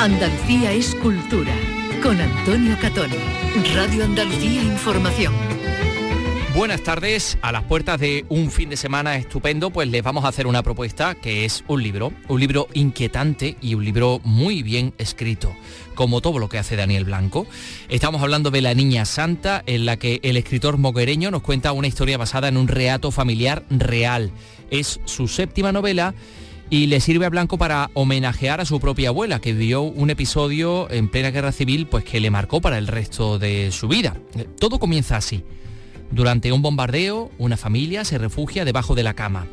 Andalucía es cultura. Con Antonio Catón. Radio Andalucía Información. Buenas tardes, a las puertas de un fin de semana estupendo, pues les vamos a hacer una propuesta que es un libro, un libro inquietante y un libro muy bien escrito, como todo lo que hace Daniel Blanco. Estamos hablando de La Niña Santa, en la que el escritor moguereño nos cuenta una historia basada en un reato familiar real. Es su séptima novela y le sirve a Blanco para homenajear a su propia abuela, que vivió un episodio en plena guerra civil pues que le marcó para el resto de su vida. Todo comienza así. Durante un bombardeo, una familia se refugia debajo de la cama,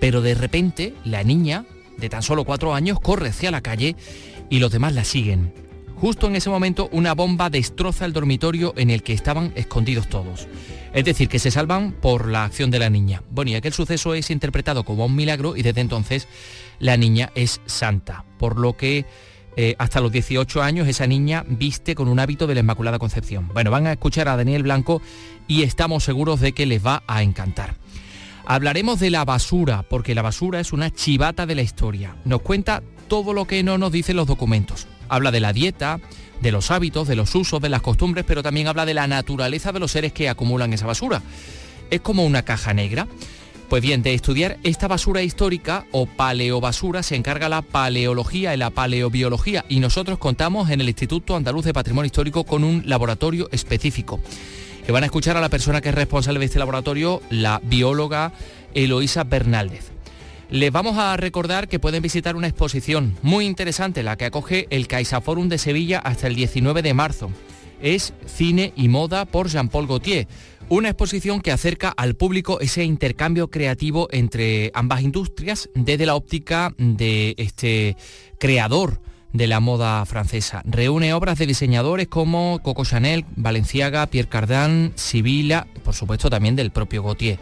pero de repente la niña, de tan solo cuatro años, corre hacia la calle y los demás la siguen. Justo en ese momento una bomba destroza el dormitorio en el que estaban escondidos todos. Es decir, que se salvan por la acción de la niña. Bueno, y aquel suceso es interpretado como un milagro y desde entonces la niña es santa, por lo que eh, hasta los 18 años esa niña viste con un hábito de la Inmaculada Concepción. Bueno, van a escuchar a Daniel Blanco y estamos seguros de que les va a encantar. Hablaremos de la basura, porque la basura es una chivata de la historia. Nos cuenta todo lo que no nos dicen los documentos. Habla de la dieta, de los hábitos, de los usos, de las costumbres, pero también habla de la naturaleza de los seres que acumulan esa basura. Es como una caja negra. Pues bien, de estudiar esta basura histórica o paleobasura se encarga la paleología y la paleobiología y nosotros contamos en el Instituto Andaluz de Patrimonio Histórico con un laboratorio específico. Que van a escuchar a la persona que es responsable de este laboratorio, la bióloga Eloísa Bernaldez. Les vamos a recordar que pueden visitar una exposición muy interesante, la que acoge el CaixaForum de Sevilla hasta el 19 de marzo. Es Cine y Moda por Jean-Paul Gaultier, una exposición que acerca al público ese intercambio creativo entre ambas industrias desde la óptica de este creador de la moda francesa. Reúne obras de diseñadores como Coco Chanel, Valenciaga, Pierre Cardin, Sibila, por supuesto también del propio Gautier.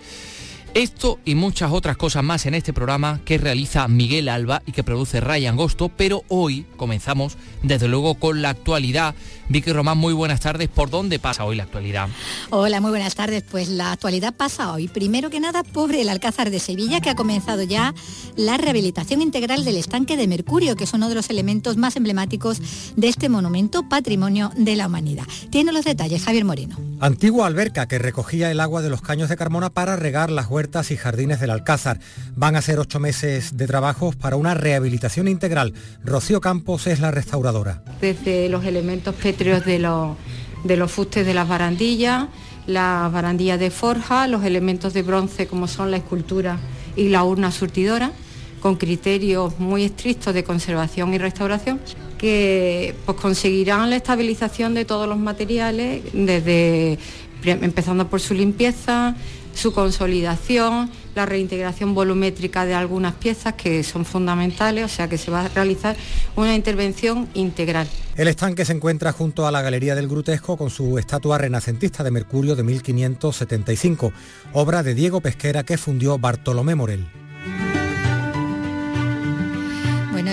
Esto y muchas otras cosas más en este programa que realiza Miguel Alba y que produce Ryan Agosto, pero hoy comenzamos desde luego con la actualidad. Vicky Román, muy buenas tardes. ¿Por dónde pasa hoy la actualidad? Hola, muy buenas tardes. Pues la actualidad pasa hoy. Primero que nada, pobre el Alcázar de Sevilla, que ha comenzado ya la rehabilitación integral del estanque de Mercurio, que es uno de los elementos más emblemáticos de este monumento patrimonio de la humanidad. Tiene los detalles Javier Moreno. Antigua alberca que recogía el agua de los caños de Carmona para regar las huertas y jardines del Alcázar. Van a ser ocho meses de trabajos para una rehabilitación integral. Rocío Campos es la restauradora. Desde los elementos de los, de los fustes de las barandillas, las barandillas de forja, los elementos de bronce como son la escultura y la urna surtidora, con criterios muy estrictos de conservación y restauración que pues, conseguirán la estabilización de todos los materiales, desde empezando por su limpieza, su consolidación, la reintegración volumétrica de algunas piezas que son fundamentales, o sea que se va a realizar una intervención integral. El estanque se encuentra junto a la Galería del Grutesco con su estatua renacentista de Mercurio de 1575, obra de Diego Pesquera que fundió Bartolomé Morel.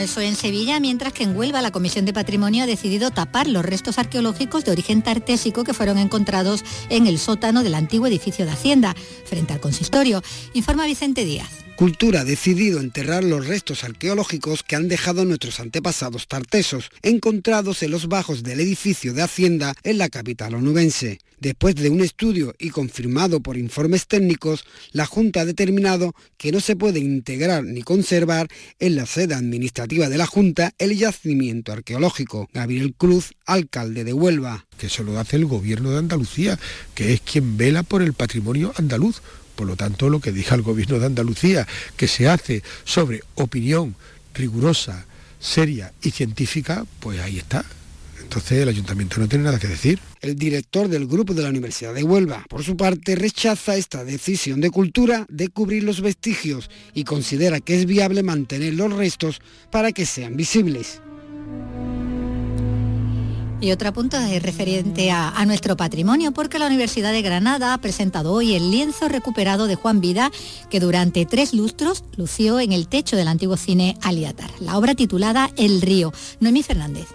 Eso en Sevilla, mientras que en Huelva la Comisión de Patrimonio ha decidido tapar los restos arqueológicos de origen tartésico que fueron encontrados en el sótano del antiguo edificio de Hacienda, frente al consistorio. Informa Vicente Díaz. Cultura ha decidido enterrar los restos arqueológicos que han dejado nuestros antepasados tartesos, encontrados en los bajos del edificio de Hacienda en la capital onubense. Después de un estudio y confirmado por informes técnicos, la Junta ha determinado que no se puede integrar ni conservar en la sede administrativa de la Junta el yacimiento arqueológico. Gabriel Cruz, alcalde de Huelva. Que eso lo hace el gobierno de Andalucía, que es quien vela por el patrimonio andaluz por lo tanto, lo que diga el Gobierno de Andalucía, que se hace sobre opinión rigurosa, seria y científica, pues ahí está. Entonces el ayuntamiento no tiene nada que decir. El director del grupo de la Universidad de Huelva, por su parte, rechaza esta decisión de cultura de cubrir los vestigios y considera que es viable mantener los restos para que sean visibles. Y otro punto es referente a, nuestro patrimonio, porque la Universidad de Granada ha presentado hoy el lienzo recuperado de Juan Vida, que durante tres lustros lució en el techo del antiguo cine Aliatar. La obra titulada El río. Noemí Fernández.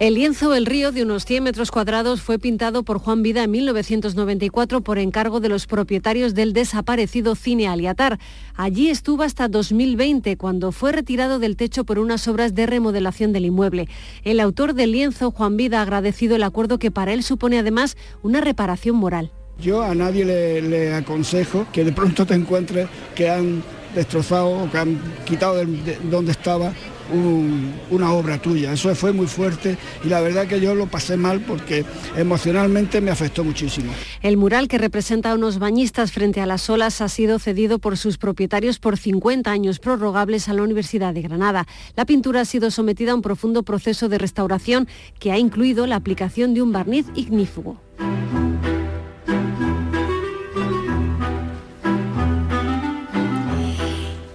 El lienzo El río de unos 100 metros cuadrados fue pintado por Juan Vida en 1994 por encargo de los propietarios del desaparecido Cine Aliatar. Allí estuvo hasta 2020, cuando fue retirado del techo por unas obras de remodelación del inmueble. El autor del lienzo, Juan Vida, ha agradecido el acuerdo que para él supone además una reparación moral. Yo a nadie le, aconsejo que de pronto te encuentres que han destrozado o que han quitado de donde estaba una obra tuya. Eso fue muy fuerte y la verdad que yo lo pasé mal porque emocionalmente me afectó muchísimo. El mural que representa a unos bañistas frente a las olas ha sido cedido por sus propietarios por 50 años prorrogables a la Universidad de Granada. La pintura ha sido sometida a un profundo proceso de restauración que ha incluido la aplicación de un barniz ignífugo.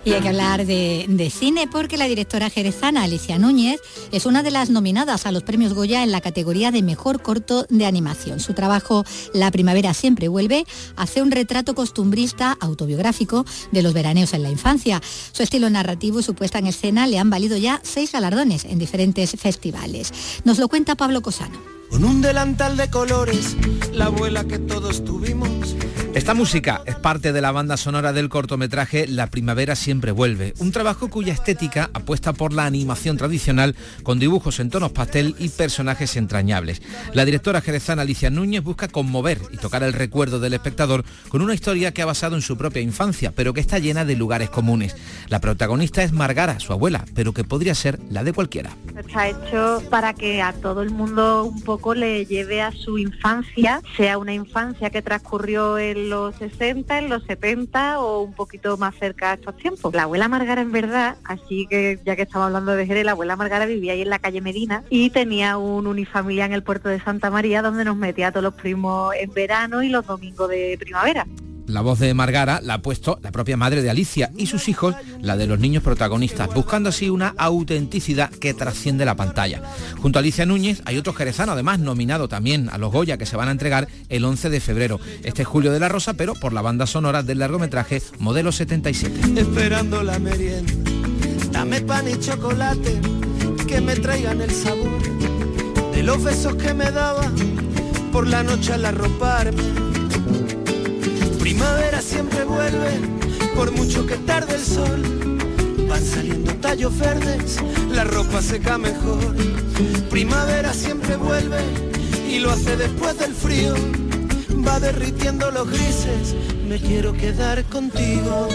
Y hay que hablar de, cine porque la directora jerezana Alicia Núñez es una de las nominadas a los premios Goya en la categoría de mejor corto de animación. Su trabajo La primavera siempre vuelve hace un retrato costumbrista autobiográfico de los veraneos en la infancia. Su estilo narrativo y su puesta en escena le han valido ya seis galardones en diferentes festivales. Nos lo cuenta Pablo Cosano. Con un delantal de colores, la abuela que todos tuvimos esta música es parte de la banda sonora del cortometraje La primavera siempre vuelve, un trabajo cuya estética apuesta por la animación tradicional con dibujos en tonos pastel y personajes entrañables. La directora jerezana Alicia Núñez busca conmover y tocar el recuerdo del espectador con una historia que ha basado en su propia infancia, pero que está llena de lugares comunes. La protagonista es Margara, su abuela, pero que podría ser la de cualquiera. Está hecho para que a todo el mundo un poco le lleve a su infancia, sea una infancia que transcurrió el los 60, en los 70 o un poquito más cerca a estos tiempos. La abuela Margara en verdad, así que ya que estamos hablando de Jerez, la abuela Margara vivía ahí en la calle Medina y tenía un unifamiliar en el puerto de Santa María donde nos metía a todos los primos en verano y los domingos de primavera. La voz de Margara la ha puesto la propia madre de Alicia y sus hijos, la de los niños protagonistas, buscando así una autenticidad que trasciende la pantalla. Junto a Alicia Núñez hay otro jerezano, además nominado también a los Goya, que se van a entregar el 11 de febrero. Este es Julio de la Rosa, pero por la banda sonora del largometraje Modelo 77. Esperando la merienda, dame pan y chocolate, que me traigan el sabor de los besos que me daban por la noche al arroparme Primavera siempre vuelve, por mucho que tarde el sol. Van saliendo tallos verdes, la ropa seca mejor. Primavera siempre vuelve y lo hace después del frío. Va derritiendo los grises, me quiero quedar contigo.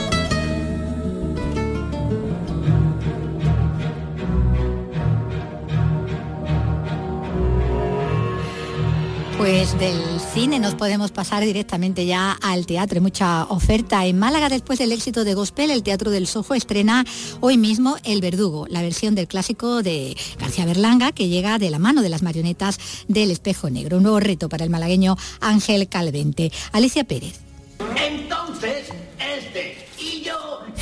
Pues del cine nos podemos pasar directamente ya al teatro. Mucha oferta. En Málaga, después del éxito de Gospel, el Teatro del Sojo estrena hoy mismo El Verdugo, la versión del clásico de García Berlanga, que llega de la mano de las marionetas del Espejo Negro. Un nuevo reto para el malagueño Ángel Calvente. Alicia Pérez. Entonces, este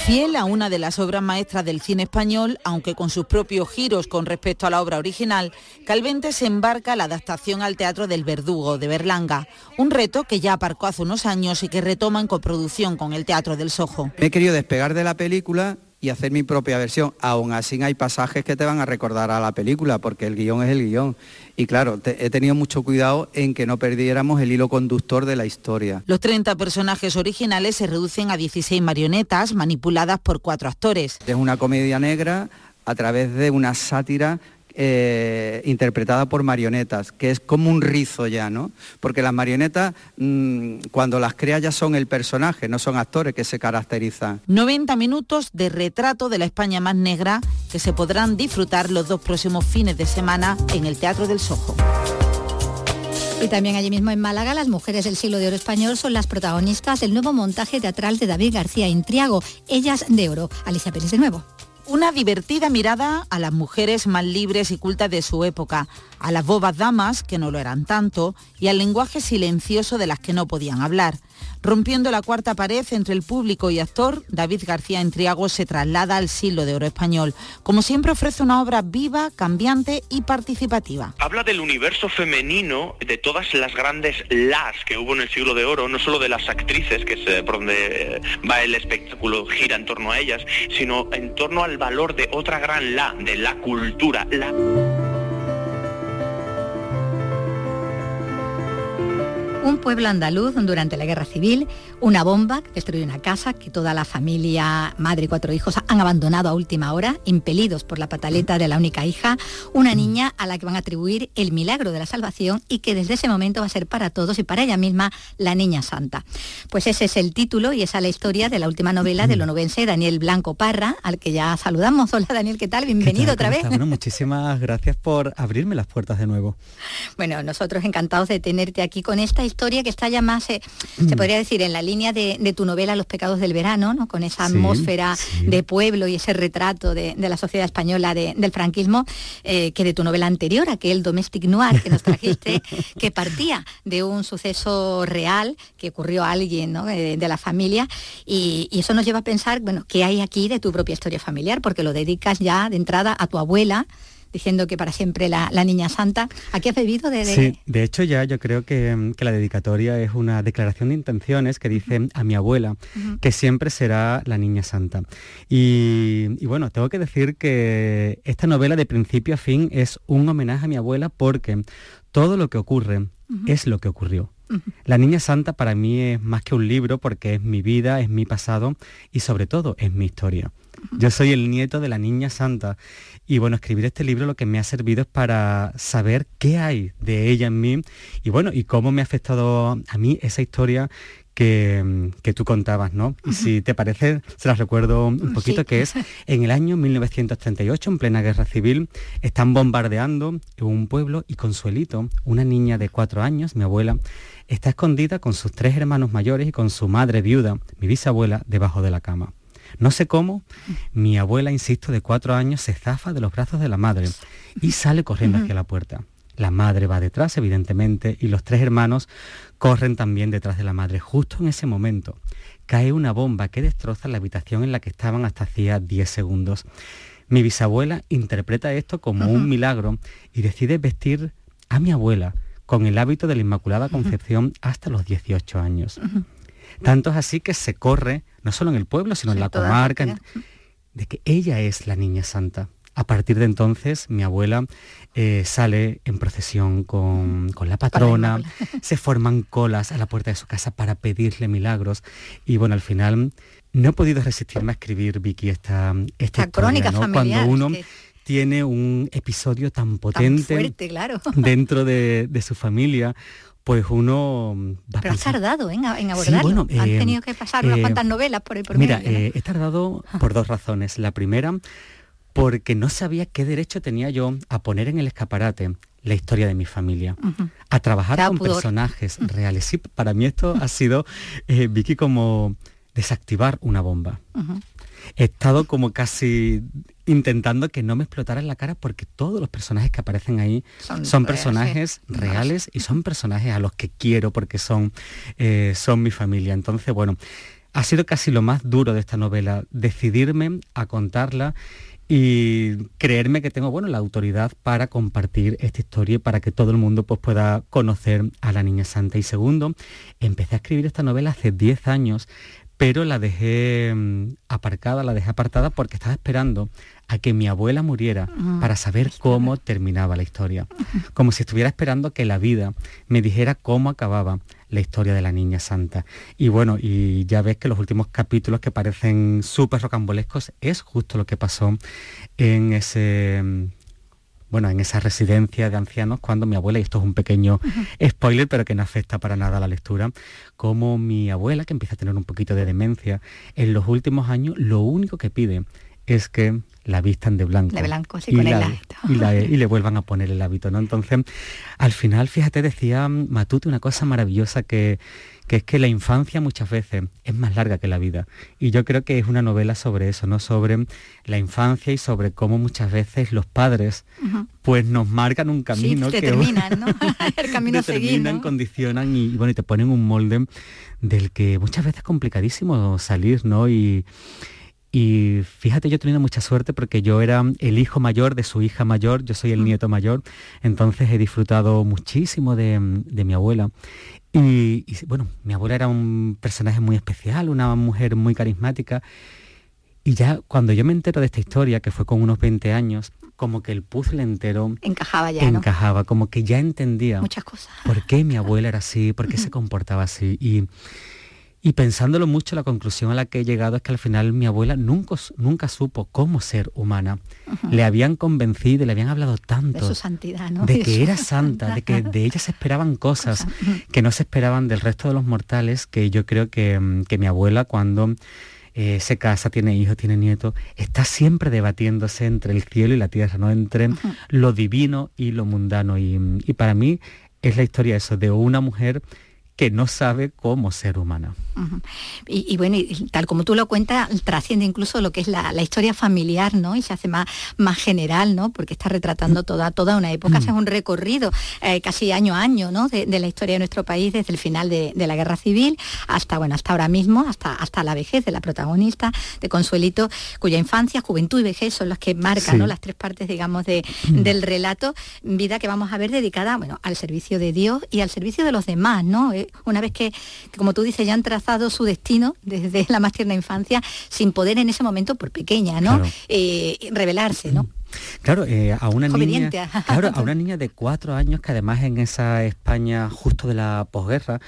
Fiel a una de las obras maestras del cine español, aunque con sus propios giros con respecto a la obra original, Calvente se embarca la adaptación al teatro del Verdugo de Berlanga, un reto que ya aparcó hace unos años y que retoma en coproducción con el Teatro del Sojo. Me he querido despegar de la película y hacer mi propia versión. Aún así hay pasajes que te van a recordar a la película, porque el guion es el guion. Y claro, he tenido mucho cuidado en que no perdiéramos el hilo conductor de la historia. Los 30 personajes originales se reducen a 16 marionetas manipuladas por cuatro actores. Es una comedia negra a través de una sátira eh, interpretada por marionetas, que es como un rizo ya, ¿no? Porque las marionetas, mm, cuando las crea ya son el personaje, no son actores que se caracterizan. 90 minutos de retrato de la España más negra que se podrán disfrutar los dos próximos fines de semana en el Teatro del Sojo. Y también allí mismo en Málaga, las mujeres del siglo de oro español son las protagonistas del nuevo montaje teatral de David García Intriago, Ellas de Oro. Alicia Pérez de nuevo. Una divertida mirada a las mujeres más libres y cultas de su época, a las bobas damas, que no lo eran tanto, y al lenguaje silencioso de las que no podían hablar. Rompiendo la cuarta pared entre el público y actor, David García Entriago se traslada al siglo de oro español. Como siempre ofrece una obra viva, cambiante y participativa. Habla del universo femenino, de todas las grandes las que hubo en el siglo de oro, no solo de las actrices, que es por donde va el espectáculo, gira en torno a ellas, sino en torno al valor de otra gran la, de la cultura. La... Un pueblo andaluz durante la guerra civil, una bomba que destruye una casa que toda la familia, madre y cuatro hijos, han abandonado a última hora, impelidos por la pataleta de la única hija, una niña a la que van a atribuir el milagro de la salvación y que desde ese momento va a ser para todos y para ella misma la Niña Santa. Pues ese es el título y esa es la historia de la última novela del onubense Daniel Blanco Parra, al que ya saludamos. Hola Daniel, ¿qué tal? Bienvenido otra vez. Bueno, muchísimas gracias por abrirme las puertas de nuevo. Bueno, nosotros encantados de tenerte aquí con esta historia historia que está ya más, eh, se mm. podría decir, en la línea de, tu novela Los pecados del verano, ¿no? con esa atmósfera de pueblo y ese retrato de, la sociedad española del franquismo, eh, que de tu novela anterior, aquel Domestic Noir que nos trajiste, que partía de un suceso real que ocurrió a alguien eh, de, la familia, y, y eso nos lleva a pensar, bueno, ¿qué hay aquí de tu propia historia familiar? Porque lo dedicas ya de entrada a tu abuela, diciendo que para siempre la, niña santa. ¿A qué has bebido de, Sí, de hecho ya yo creo que, la dedicatoria es una declaración de intenciones que dice a mi abuela que siempre será la niña santa. Y, bueno, tengo que decir que esta novela de principio a fin es un homenaje a mi abuela porque todo lo que ocurre es lo que ocurrió. La Niña Santa para mí es más que un libro porque es mi vida, es mi pasado y sobre todo es mi historia. Yo soy el nieto de la Niña Santa y bueno, escribir este libro lo que me ha servido es para saber qué hay de ella en mí y bueno, y cómo me ha afectado a mí esa historia que, tú contabas, ¿no? Y si te parece, se las recuerdo un poquito, que es en el año 1938, en plena guerra civil, están bombardeando un pueblo y Consuelito, una niña de cuatro años, mi abuela, está escondida con sus tres hermanos mayores y con su madre viuda, mi bisabuela, debajo de la cama. No sé cómo, mi abuela, insisto, de cuatro años, se zafa de los brazos de la madre y sale corriendo hacia la puerta. La madre va detrás, evidentemente, y los tres hermanos corren también detrás de la madre. Justo en ese momento cae una bomba que destroza la habitación en la que estaban hasta hacía 10 segundos. Mi bisabuela interpreta esto como un milagro y decide vestir a mi abuela con el hábito de la Inmaculada Concepción hasta los 18 años. Tanto es así que se corre, no solo en el pueblo, sino en la comarca, de que ella es la niña santa. A partir de entonces, mi abuela eh, sale en procesión con, la patrona, se forman colas a la puerta de su casa para pedirle milagros. Y bueno, al final no he podido resistirme a escribir, Vicky, esta, esta, crónica familiar. Cuando uno tiene un episodio tan potente dentro de, de su familia, pues uno va Pero has tardado en, abordarlo. Han eh, tenido que pasar unas eh, cuantas novelas por el por Mira, eh, he tardado por dos razones. La primera, porque no sabía qué derecho tenía yo a poner en el escaparate la historia de mi familia, a trabajar con personajes reales. Sí, para mí esto ha sido, Vicky, como desactivar una bomba. He estado como casi intentando que no me explotara en la cara porque todos los personajes que aparecen ahí son, personajes reales y son personajes a los que quiero porque son, eh, son mi familia. Entonces, bueno, ha sido casi lo más duro de esta novela, decidirme a contarla y creerme que tengo bueno la autoridad para compartir esta historia y para que todo el mundo pues, pueda conocer a la niña santa. Y segundo empecé a escribir esta novela hace 10 años pero la dejé mm, aparcada, la dejé apartada porque estaba esperando a que mi abuela muriera para saber cómo terminaba la historia. Como si estuviera esperando que la vida me dijera cómo acababa la historia de la niña santa. Y bueno, y ya ves que los últimos capítulos que parecen súper rocambolescos es justo lo que pasó en ese mm, bueno, en esa residencia de ancianos cuando mi abuela, y esto es un pequeño spoiler, pero que no afecta para nada a la lectura, como mi abuela, que empieza a tener un poquito de demencia, en los últimos años lo único que pide es que la vistan de blanco. De blanco, sí, y con el hábito. Y, le vuelvan a poner el hábito, ¿no? Entonces, al final, fíjate, decía Matute una cosa maravillosa que, que es que la infancia muchas veces es más larga que la vida. Y yo creo que es una novela sobre eso, ¿no? Sobre la infancia y sobre cómo muchas veces los padres pues nos marcan un camino que determinan, ¿no? el camino determinan, condicionan y, bueno, y te ponen un molde del que muchas veces es complicadísimo salir, ¿no? Y, y fíjate, yo he tenido mucha suerte porque yo era el hijo mayor de su hija mayor, yo soy el nieto mayor, entonces he disfrutado muchísimo de, de mi abuela. Y, bueno, mi abuela era un personaje muy especial, una mujer muy carismática. Y ya cuando yo me entero de esta historia, que fue con unos 20 años, como que el puzzle entero encajaba ya. Encajaba, como que ya entendía. Muchas cosas. ¿Por qué mi abuela era así? ¿Por qué se comportaba así? Y, y pensándolo mucho, la conclusión a la que he llegado es que al final mi abuela nunca, nunca supo cómo ser humana. Le habían convencido, le habían hablado tanto. De su santidad, ¿no? De que era santa, de que de ella se esperaban cosas que no se esperaban del resto de los mortales, que yo creo que, que mi abuela cuando eh, se casa, tiene hijos, tiene nietos, está siempre debatiéndose entre el cielo y la tierra, ¿no? Entre lo divino y lo mundano. Y, y para mí es la historia eso, de una mujer que no sabe cómo ser humana. y, bueno, y tal como tú lo cuentas, trasciende incluso lo que es la, historia familiar, ¿no? Y se hace más, más general, ¿no? Porque está retratando toda, toda una época, hace un recorrido eh, casi año a año, ¿no? De, la historia de nuestro país desde el final de, la guerra civil hasta, bueno, hasta ahora mismo, hasta, hasta la vejez de la protagonista, de Consuelito, cuya infancia, juventud y vejez son las que marcan, ¿no? Las tres partes, digamos, de, del relato, vida que vamos a ver dedicada, bueno, al servicio de Dios y al servicio de los demás, ¿no? Una vez que, como tú dices, ya han trazado su destino desde la más tierna infancia, sin poder en ese momento, por pequeña, ¿no? Eh, revelarse, ¿no? Claro, eh, a una niña, claro, a una niña de cuatro años que además en esa España justo de la posguerra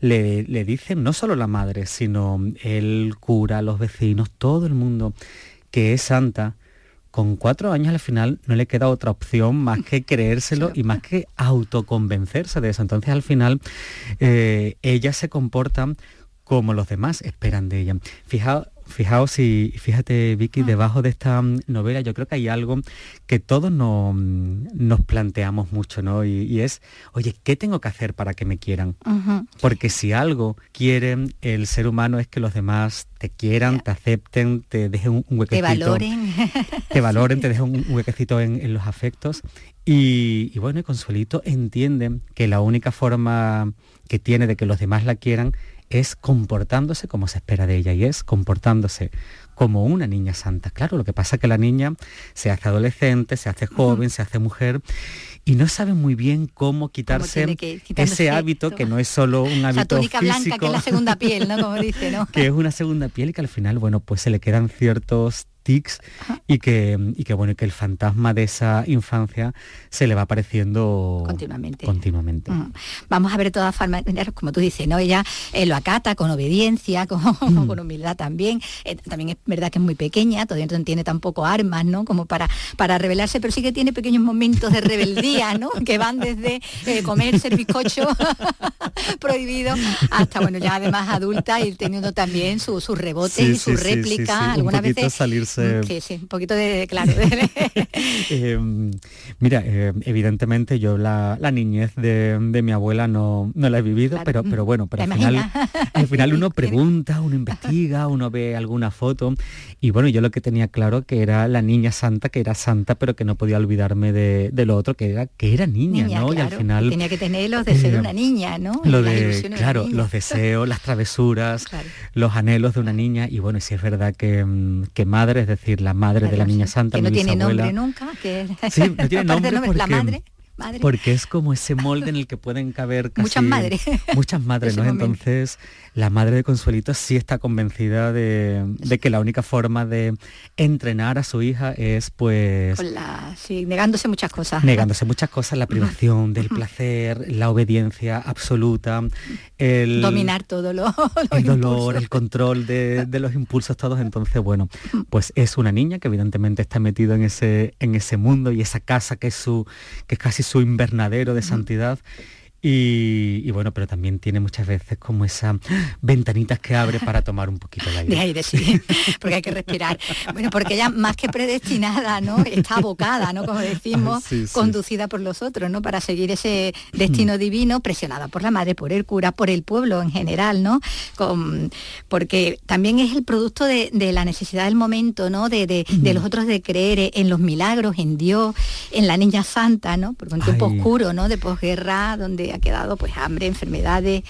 le, le, dicen no solo la madre, sino el cura, los vecinos, todo el mundo que es santa, con cuatro años al final no le queda otra opción más que creérselo y más que autoconvencerse de eso. Entonces al final eh, ella se comporta como los demás esperan de ella. Fijaos, Fijaos y fíjate Vicky, ah. debajo de esta mm, novela yo creo que hay algo que todos mm, nos planteamos mucho, ¿no? Y, es, oye, ¿qué tengo que hacer para que me quieran? Porque si algo quiere el ser humano es que los demás te quieran, te acepten, te dejen un, huequecito. Te valoren. Te valoren, te dejen un huequecito en, los afectos. Y, y bueno, Consuelito entiende que la única forma que tiene de que los demás la quieran es comportándose como se espera de ella y es comportándose como una niña santa. Claro, lo que pasa es que la niña se hace adolescente, se hace joven, se hace mujer y no sabe muy bien cómo quitarse ese hábito que no es solo un hábito túnica blanca que es la segunda piel, ¿no? Como dice, ¿no? que es una segunda piel y que al final, bueno, pues se le quedan ciertos y que, y que bueno, que el fantasma de esa infancia se le va apareciendo continuamente. continuamente. Vamos a ver de todas formas, como tú dices, ¿no? Ella eh, lo acata con obediencia, con, con humildad también. Eh, también es verdad que es muy pequeña, todavía no tiene tampoco armas, ¿no? Como para, para rebelarse, pero sí que tiene pequeños momentos de rebeldía, ¿no? que van desde eh, comerse el bizcocho prohibido hasta, bueno, ya además adulta y teniendo también sus su rebotes y su réplica. Algunas veces Sí, sí, un poquito de, claro. Em, mira, eh, evidentemente yo la, niñez de, mi abuela no, no la he vivido, pero, pero bueno, pero al final, al final uno pregunta, uno investiga, uno ve alguna foto y bueno, yo lo que tenía claro que era la niña santa, que era santa, pero que no podía olvidarme de, lo otro, que era que era niña, ¿no? y al final... Tenía que tener los deseos de una niña, ¿no? Lo de, claro, los deseos, las travesuras, los anhelos de una niña y bueno, si es verdad que, que madre es decir, la madre de la Niña Santa, que no tiene nombre nunca, que sí, no tiene nombre porque, la madre. Porque es como ese molde en el que pueden caber casi muchas madres. Muchas madres, ¿no? Entonces, la madre de Consuelito sí está convencida de, que la única forma de entrenar a su hija es pues... sí, negándose muchas cosas. Negándose muchas cosas, la privación del placer, la obediencia absoluta, el... Dominar todo lo... el dolor, el control de, los impulsos todos. Entonces, bueno, pues es una niña que evidentemente está metida en ese, en ese mundo y esa casa que es, su, que es casi su invernadero de santidad y, bueno, pero también tiene muchas veces como esas ventanitas que abre para tomar un poquito de aire. De aire, sí, porque hay que respirar. Bueno, porque ella más que predestinada, ¿no? Está abocada, ¿no? Como decimos, conducida por los otros, ¿no? Para seguir ese destino mm. divino, presionada por la madre, por el cura, por el pueblo en general, ¿no? Con, porque también es el producto de, la necesidad del momento, ¿no? De, de, mm. los otros de creer en los milagros, en Dios, en la niña santa, ¿no? Porque un tiempo oscuro, ¿no? De posguerra, donde ha quedado pues hambre, enfermedades,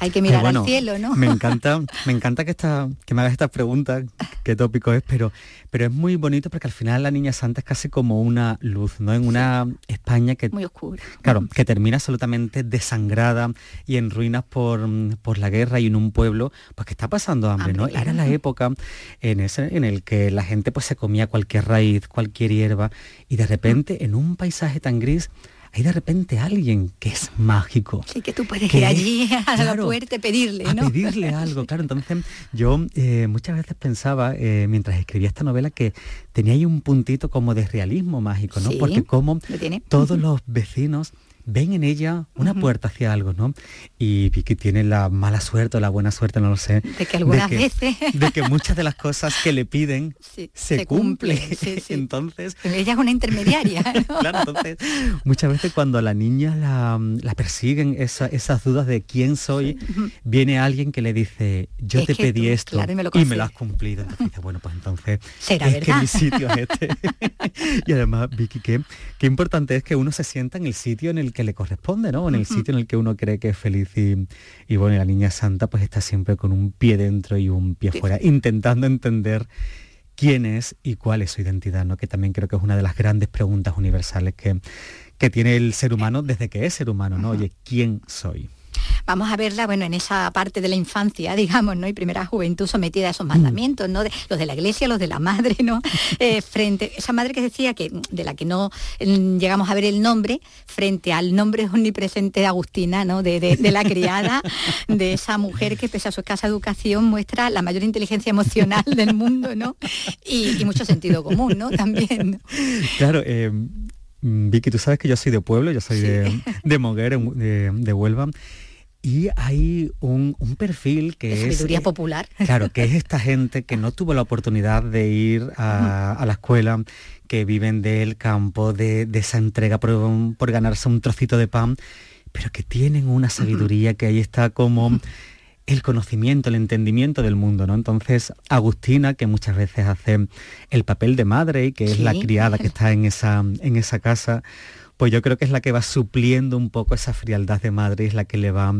Hay que mirar al cielo, ¿no? Me encanta, me encanta que, esta, que me hagas esta pregunta, qué tópico es, pero, pero es muy bonito porque al final la Niña Santa es casi como una luz, ¿no? En una España que... Muy oscura. Claro, que termina absolutamente desangrada y en ruinas por, por la guerra y en un pueblo pues que está pasando hambre, ¿no? Era la época en, ese, en el que la gente pues se comía cualquier raíz, cualquier hierba y de repente en un paisaje tan gris hay de repente alguien que es mágico. Sí, que tú puedes ir allí a la puerta pedirle, ¿no? A pedirle algo, claro. Entonces yo eh, muchas veces pensaba, eh, mientras escribía esta novela, que tenía ahí un puntito como de realismo mágico, ¿no? Porque como todos los vecinos ven en ella una puerta hacia algo, ¿no? Y Vicky tiene la mala suerte o la buena suerte, no lo sé. De que algunas veces. De que muchas de las cosas que le piden se, cumplen. entonces. ella es una intermediaria. claro, entonces, muchas veces cuando a la niña la, persiguen esas dudas de quién soy, viene alguien que le dice, yo te pedí esto y me, lo has cumplido. Entonces dice, bueno, pues entonces ¿Será es que mi sitio es este. y además, Vicky, qué, qué importante es que uno se sienta en el sitio en el que le corresponde, ¿no? En el sitio en el que uno cree que es feliz y, bueno, la niña santa pues está siempre con un pie dentro y un pie fuera, intentando entender quién es y cuál es su identidad, ¿no? Que también creo que es una de las grandes preguntas universales que, que tiene el ser humano desde que es ser humano, ¿no? Oye, ¿quién soy? Vamos a verla, bueno, en esa parte de la infancia, digamos, ¿no? Y primera juventud sometida a esos mandamientos, ¿no? los de la iglesia, los de la madre, ¿no? Eh, frente, esa madre que decía que, de la que no mm, llegamos a ver el nombre, frente al nombre omnipresente de Agustina, ¿no? De, la criada, de esa mujer que pese a su escasa educación muestra la mayor inteligencia emocional del mundo, ¿no? Y, mucho sentido común, ¿no? También. Claro, eh, Vicky, tú sabes que yo soy de pueblo, yo soy de, de Moguer, de, de Huelva. Y hay un, perfil que es... Sabiduría eh, popular. Claro, que es esta gente que no tuvo la oportunidad de ir a, la escuela, que viven del campo, de, esa entrega por, por, ganarse un trocito de pan, pero que tienen una sabiduría que ahí está como el conocimiento, el entendimiento del mundo, ¿no? Entonces, Agustina, que muchas veces hace el papel de madre y que es la criada que está en esa, en esa casa, pues yo creo que es la que va supliendo un poco esa frialdad de madre, es la que le va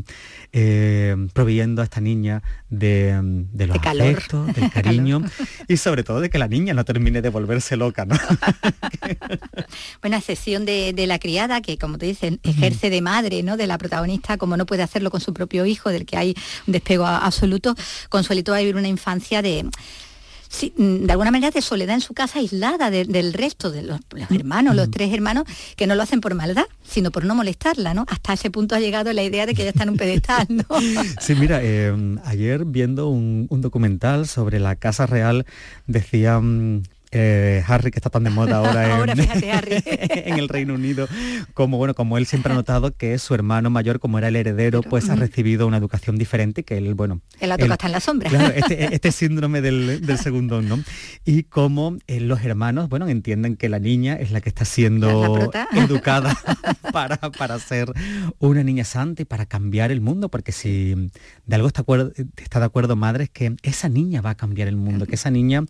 eh, proveyendo a esta niña de, los afectos, del cariño y sobre todo de que la niña no termine de volverse loca, ¿no? Buena excepción de, la criada que, como te dicen, ejerce de madre, ¿no? De la protagonista, como no puede hacerlo con su propio hijo, del que hay un despego absoluto, Consuelito va a vivir una infancia de Mm, de alguna manera de soledad en su casa aislada del resto de los, hermanos, los mm. tres hermanos, que no lo hacen por maldad, sino por no molestarla, ¿no? Hasta ese punto ha llegado la idea de que ella está en un pedestal, ¿no? Sí, mira, eh, ayer viendo un, documental sobre la Casa Real, decía eh, Harry, que está tan de moda ahora, en, el Reino Unido, como bueno, como él siempre ha notado que su hermano mayor, como era el heredero, pues ha recibido una educación diferente que él, bueno. La toca está en la sombra. Este, este, síndrome del, segundo, ¿no? Y como eh, los hermanos, bueno, entienden que la niña es la que está siendo educada para, para ser una niña santa y para cambiar el mundo, porque si de algo está, está de acuerdo madre es que esa niña va a cambiar el mundo, que esa niña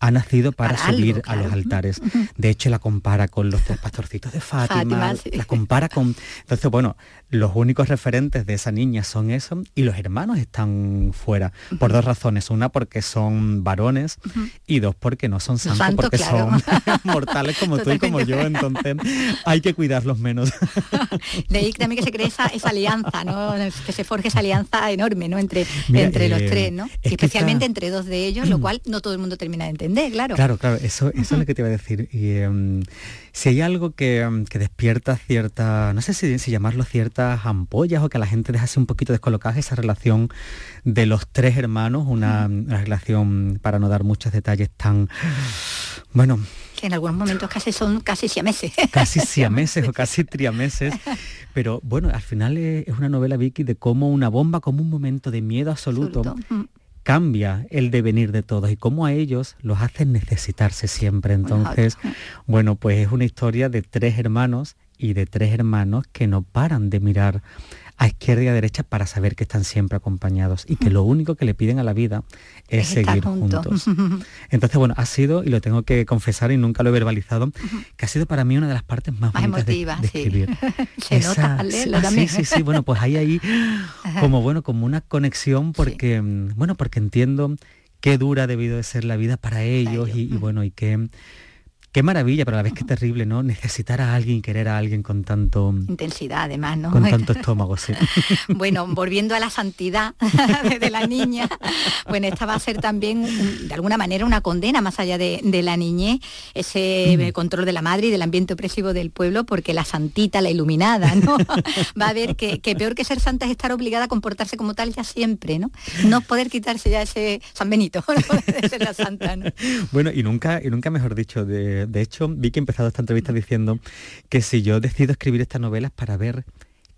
ha nacido para, subir a los altares. De hecho, la compara con los tres pastorcitos de Fátima, la compara con... Entonces, bueno, los únicos referentes de esa niña son eso y los hermanos están fuera por dos razones. Una porque son varones y dos porque no son santos, porque son mortales como tú y como yo. Entonces, hay que cuidarlos menos. De ahí también que se cree esa, alianza, ¿no? Que se forje esa alianza enorme, ¿no? Entre, entre los eh, tres, ¿no? especialmente entre dos de ellos, lo cual no todo el mundo termina de entender claro. Claro, claro, eso, eso es lo que te iba a decir. Y em, si hay algo em, que, despierta cierta, no sé si, si, llamarlo ciertas ampollas o que a la gente deja así un poquito descolocada, esa relación de los tres hermanos, una, relación, para no dar muchos detalles, tan, bueno, que en algunos momentos casi son casi siameses. Casi siameses o casi triameses. Pero bueno, al final es, una novela, Vicky, de cómo una bomba, como un momento de miedo absoluto, cambia el devenir de todos y cómo a ellos los hacen necesitarse siempre. Entonces, bueno, pues es una historia de tres hermanos y de tres hermanos que no paran de mirar a izquierda y a derecha para saber que están siempre acompañados y que lo único que le piden a la vida es, seguir juntos. Entonces, bueno, ha sido, y lo tengo que confesar y nunca lo he verbalizado, que ha sido para mí una de las partes más, bonitas de, escribir. Se nota Sí, sí, sí, bueno, pues hay ahí como, bueno, como una conexión porque, mm, bueno, porque entiendo qué dura ha debido de ser la vida para ellos, y, y, bueno, y qué Qué maravilla, pero a la vez que terrible, ¿no? Necesitar a alguien, querer a alguien con tanto... Intensidad, además, ¿no? Con tanto estómago, sí. bueno, volviendo a la santidad de la niña, bueno, esta va a ser también, de alguna manera, una condena más allá de, la niñez, ese mm. control de la madre y del ambiente opresivo del pueblo, porque la santita, la iluminada, ¿no? va a ver que, peor que ser santa es estar obligada a comportarse como tal ya siempre, ¿no? No poder quitarse ya ese San Benito, de ser la santa, ¿no? Bueno, y nunca, y nunca mejor dicho, de de hecho, vi que he empezado esta entrevista diciendo que si yo decido escribir estas novelas para ver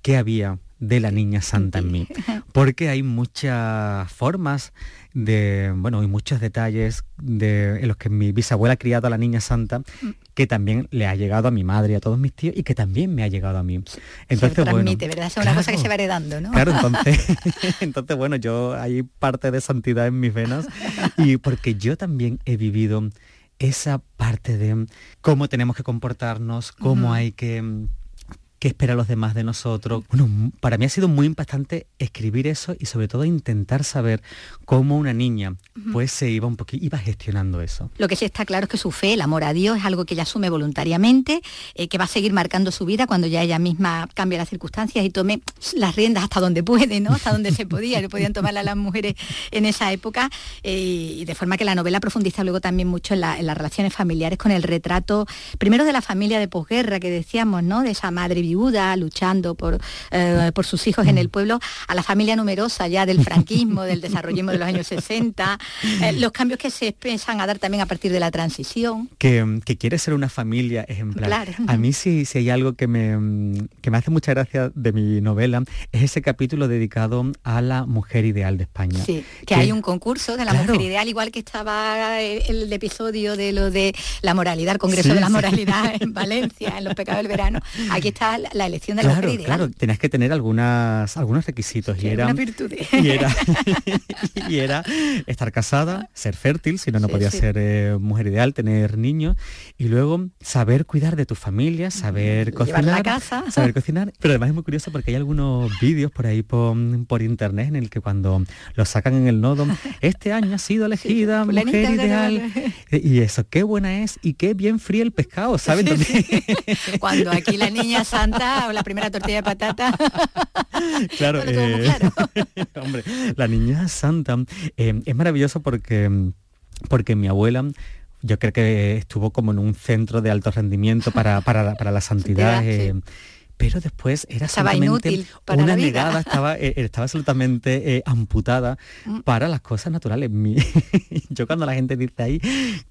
qué había de la niña santa en mí, porque hay muchas formas de, bueno, y muchos detalles de, en los que mi bisabuela ha criado a la niña santa, que también le ha llegado a mi madre y a todos mis tíos y que también me ha llegado a mí. Entonces, se transmite, ¿verdad? Es una cosa que se va heredando, ¿no? Claro, entonces, entonces, bueno, yo hay parte de santidad en mis venas y porque yo también he vivido esa parte de cómo tenemos que comportarnos, cómo hay que qué esperan los demás de nosotros. Bueno, para mí ha sido muy impactante escribir eso y sobre todo intentar saber cómo una niña pues se iba un poquito, iba gestionando eso. Lo que sí está claro es que su fe, el amor a Dios, es algo que ella asume voluntariamente, eh, que va a seguir marcando su vida cuando ya ella misma cambie las circunstancias y tome las riendas hasta donde puede, ¿no? Hasta donde se podía, que podían tomarla las mujeres en esa época. Eh, y de forma que la novela profundiza luego también mucho en, las relaciones familiares con el retrato, primero de la familia de posguerra que decíamos, ¿no? De esa madre luchando por, eh, por sus hijos en el pueblo, a la familia numerosa ya del franquismo, del desarrollismo de los años 60, eh, los cambios que se empiezan a dar también a partir de la transición. Que, quiere ser una familia ejemplar. A mí sí, sí hay algo que me, que me hace mucha gracia de mi novela, es ese capítulo dedicado a la mujer ideal de España. Sí, que, hay un concurso de la mujer ideal, igual que estaba el, episodio de lo de la moralidad, el Congreso de la Moralidad en Valencia, en los pecados del verano. Aquí está la elección de la mujer ideal. Claro, tenías que tener algunas, algunos requisitos y era, y era, y era estar casada, ser fértil, si no, no podía ser eh, mujer ideal, tener niños y luego saber cuidar de tu familia, saber cocinar, la casa. saber cocinar. Pero además es muy curioso porque hay algunos vídeos por ahí por, por, internet en el que cuando lo sacan en el nodo, este año ha sido elegida mujer ideal. Y eso, qué buena es y qué bien fría el pescado, ¿saben? Cuando aquí la niña o la primera tortilla de patata. Claro, eh, hombre, la niña santa eh, es maravilloso porque, porque mi abuela yo creo que estuvo como en un centro de alto rendimiento para, para, para la santidad. Eh, pero después era estaba inútil para una la vida. negada, estaba, eh, estaba absolutamente eh, amputada mm. para las cosas naturales. yo cuando la gente dice ahí,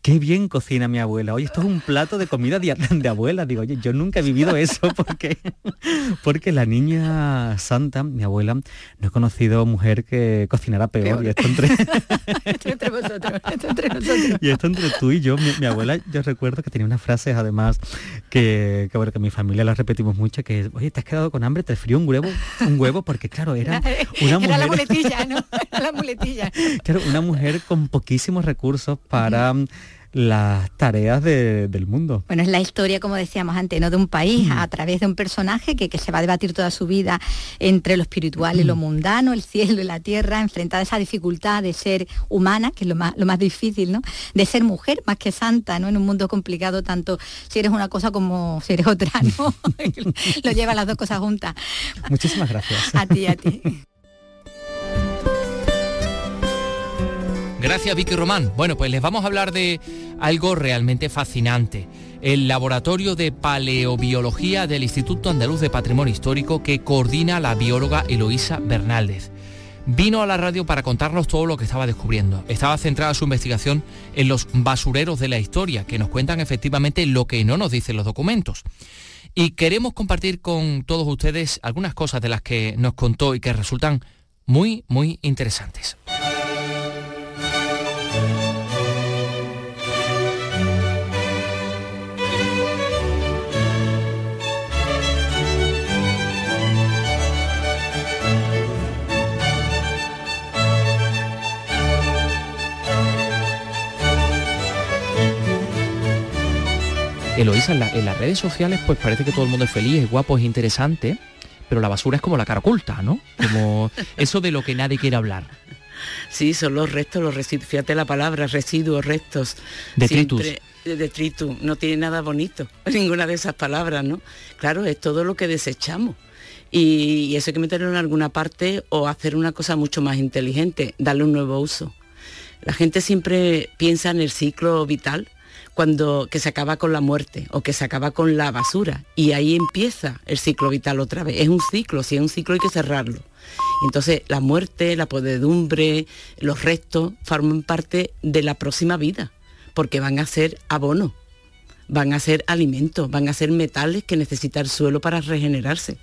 qué bien cocina mi abuela, oye, esto es un plato de comida de, abuela, digo, oye, yo nunca he vivido eso porque, porque la niña santa, mi abuela, no he conocido mujer que cocinara peor, y esto entre... entre vosotros, esto entre nosotros. Y esto entre tú y yo, mi, abuela, yo recuerdo que tenía unas frases además que, que bueno, que mi familia las repetimos mucho, que oye, te has quedado con hambre, te frío un huevo, un huevo, porque claro, era una mujer... Era la muletilla, ¿no? la muletilla. Claro, una mujer con poquísimos recursos para las tareas del mundo. Bueno, es la historia, como decíamos antes, ¿no? de un país a través de un personaje que, se va a debatir toda su vida entre lo espiritual y lo mundano, el cielo y la tierra, enfrentada a esa dificultad de ser humana, que es lo más, lo más difícil, ¿no? De ser mujer más que santa, ¿no? En un mundo complicado, tanto si eres una cosa como si eres otra, ¿no? lo lleva las dos cosas juntas. Muchísimas gracias. A ti, a ti. Gracias Vicky Román. Bueno, pues les vamos a hablar de algo realmente fascinante. El Laboratorio de Paleobiología del Instituto Andaluz de Patrimonio Histórico que coordina la bióloga Eloísa Bernaldez. Vino a la radio para contarnos todo lo que estaba descubriendo. Estaba centrada su investigación en los basureros de la historia, que nos cuentan efectivamente lo que no nos dicen los documentos. Y queremos compartir con todos ustedes algunas cosas de las que nos contó y que resultan muy, muy interesantes. Eloísa, en, en las redes sociales pues parece que todo el mundo es feliz, es guapo, es interesante, pero la basura es como la cara oculta, ¿no? Como eso de lo que nadie quiere hablar. Sí, son los restos, los residuos, fíjate la palabra, residuos, restos. Detritus. Siempre- de detritus, no tiene nada bonito, ninguna de esas palabras, ¿no? Claro, es todo lo que desechamos. Y, y eso hay que meterlo en alguna parte o hacer una cosa mucho más inteligente, darle un nuevo uso. La gente siempre piensa en el ciclo vital cuando que se acaba con la muerte o que se acaba con la basura y ahí empieza el ciclo vital otra vez. Es un ciclo, si es un ciclo hay que cerrarlo. Entonces la muerte, la podedumbre, los restos forman parte de la próxima vida porque van a ser abono, van a ser alimentos, van a ser metales que necesita el suelo para regenerarse.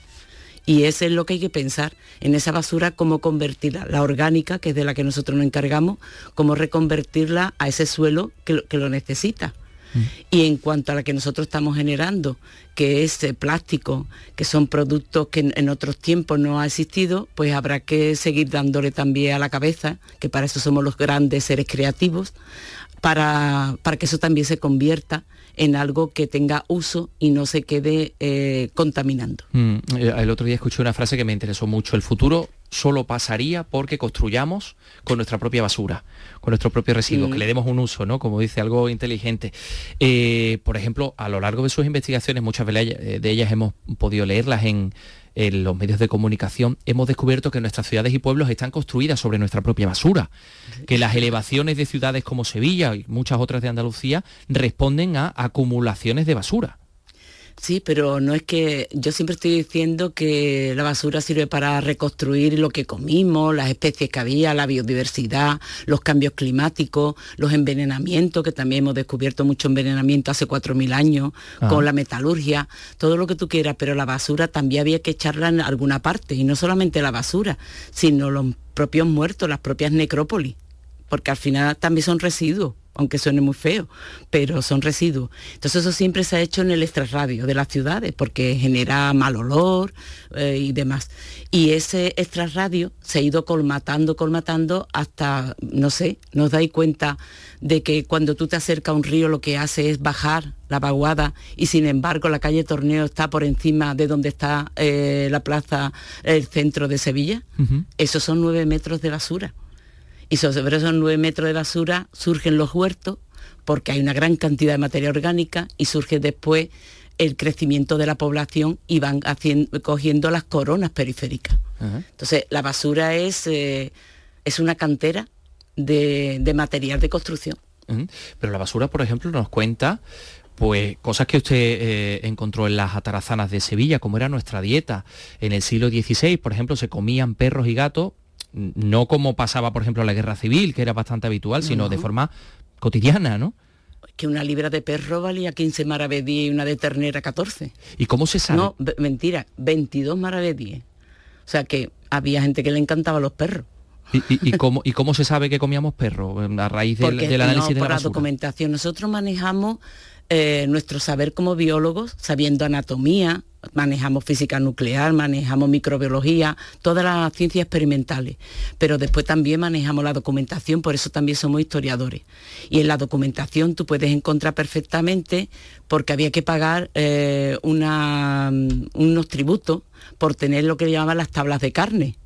Y eso es lo que hay que pensar en esa basura, cómo convertirla, la orgánica, que es de la que nosotros nos encargamos, cómo reconvertirla a ese suelo que lo, que lo necesita. Y en cuanto a la que nosotros estamos generando, que es eh, plástico, que son productos que en, en otros tiempos no ha existido, pues habrá que seguir dándole también a la cabeza, que para eso somos los grandes seres creativos, para, para que eso también se convierta en algo que tenga uso y no se quede eh, contaminando. Mm, eh, el otro día escuché una frase que me interesó mucho. El futuro solo pasaría porque construyamos con nuestra propia basura, con nuestro propio residuo, Mm. que le demos un uso, ¿no? Como dice, algo inteligente. Eh, por ejemplo, a lo largo de sus investigaciones, muchas de ellas hemos podido leerlas en, en los medios de comunicación, hemos descubierto que nuestras ciudades y pueblos están construidas sobre nuestra propia basura, que las elevaciones de ciudades como Sevilla y muchas otras de Andalucía responden a acumulaciones de basura. Sí, pero no es que yo siempre estoy diciendo que la basura sirve para reconstruir lo que comimos, las especies que había, la biodiversidad, los cambios climáticos, los envenenamientos, que también hemos descubierto mucho envenenamiento hace 4.000 años, Ah. con la metalurgia, todo lo que tú quieras, pero la basura también había que echarla en alguna parte, y no solamente la basura, sino los propios muertos, las propias necrópolis, porque al final también son residuos aunque suene muy feo, pero son residuos. Entonces eso siempre se ha hecho en el extrarradio de las ciudades, porque genera mal olor eh, y demás. Y ese extrarradio se ha ido colmatando, colmatando hasta, no sé, nos dais cuenta de que cuando tú te acercas a un río lo que hace es bajar la vaguada y sin embargo la calle Torneo está por encima de donde está eh, la plaza, el centro de Sevilla. Esos son nueve metros de basura. Y sobre esos nueve metros de basura surgen los huertos, porque hay una gran cantidad de materia orgánica y surge después el crecimiento de la población y van haciendo, cogiendo las coronas periféricas. Entonces, la basura es, eh, es una cantera de, de material de construcción. Pero la basura, por ejemplo, nos cuenta pues cosas que usted eh, encontró en las atarazanas de Sevilla, como era nuestra dieta. En el siglo XVI, por ejemplo, se comían perros y gatos, no como pasaba, por ejemplo, la guerra civil, que era bastante habitual, sino No. de forma cotidiana, ¿no? Que una libra de perro valía 15 maravedíes y una de ternera 14. ¿Y cómo se sabe? No, mentira, 22 maravedíes. O sea que había gente que le encantaba los perros. ¿Y, y- y cómo, ¿Y cómo se sabe que comíamos perros? A raíz del, Porque del análisis no, de por la la basura. documentación. Nosotros manejamos eh, nuestro saber como biólogos, sabiendo anatomía, manejamos física nuclear, manejamos microbiología, todas las ciencias experimentales, pero después también manejamos la documentación, por eso también somos historiadores. Y en la documentación tú puedes encontrar perfectamente, porque había que pagar eh, mm, unos tributos por tener lo que llamaban las tablas de carne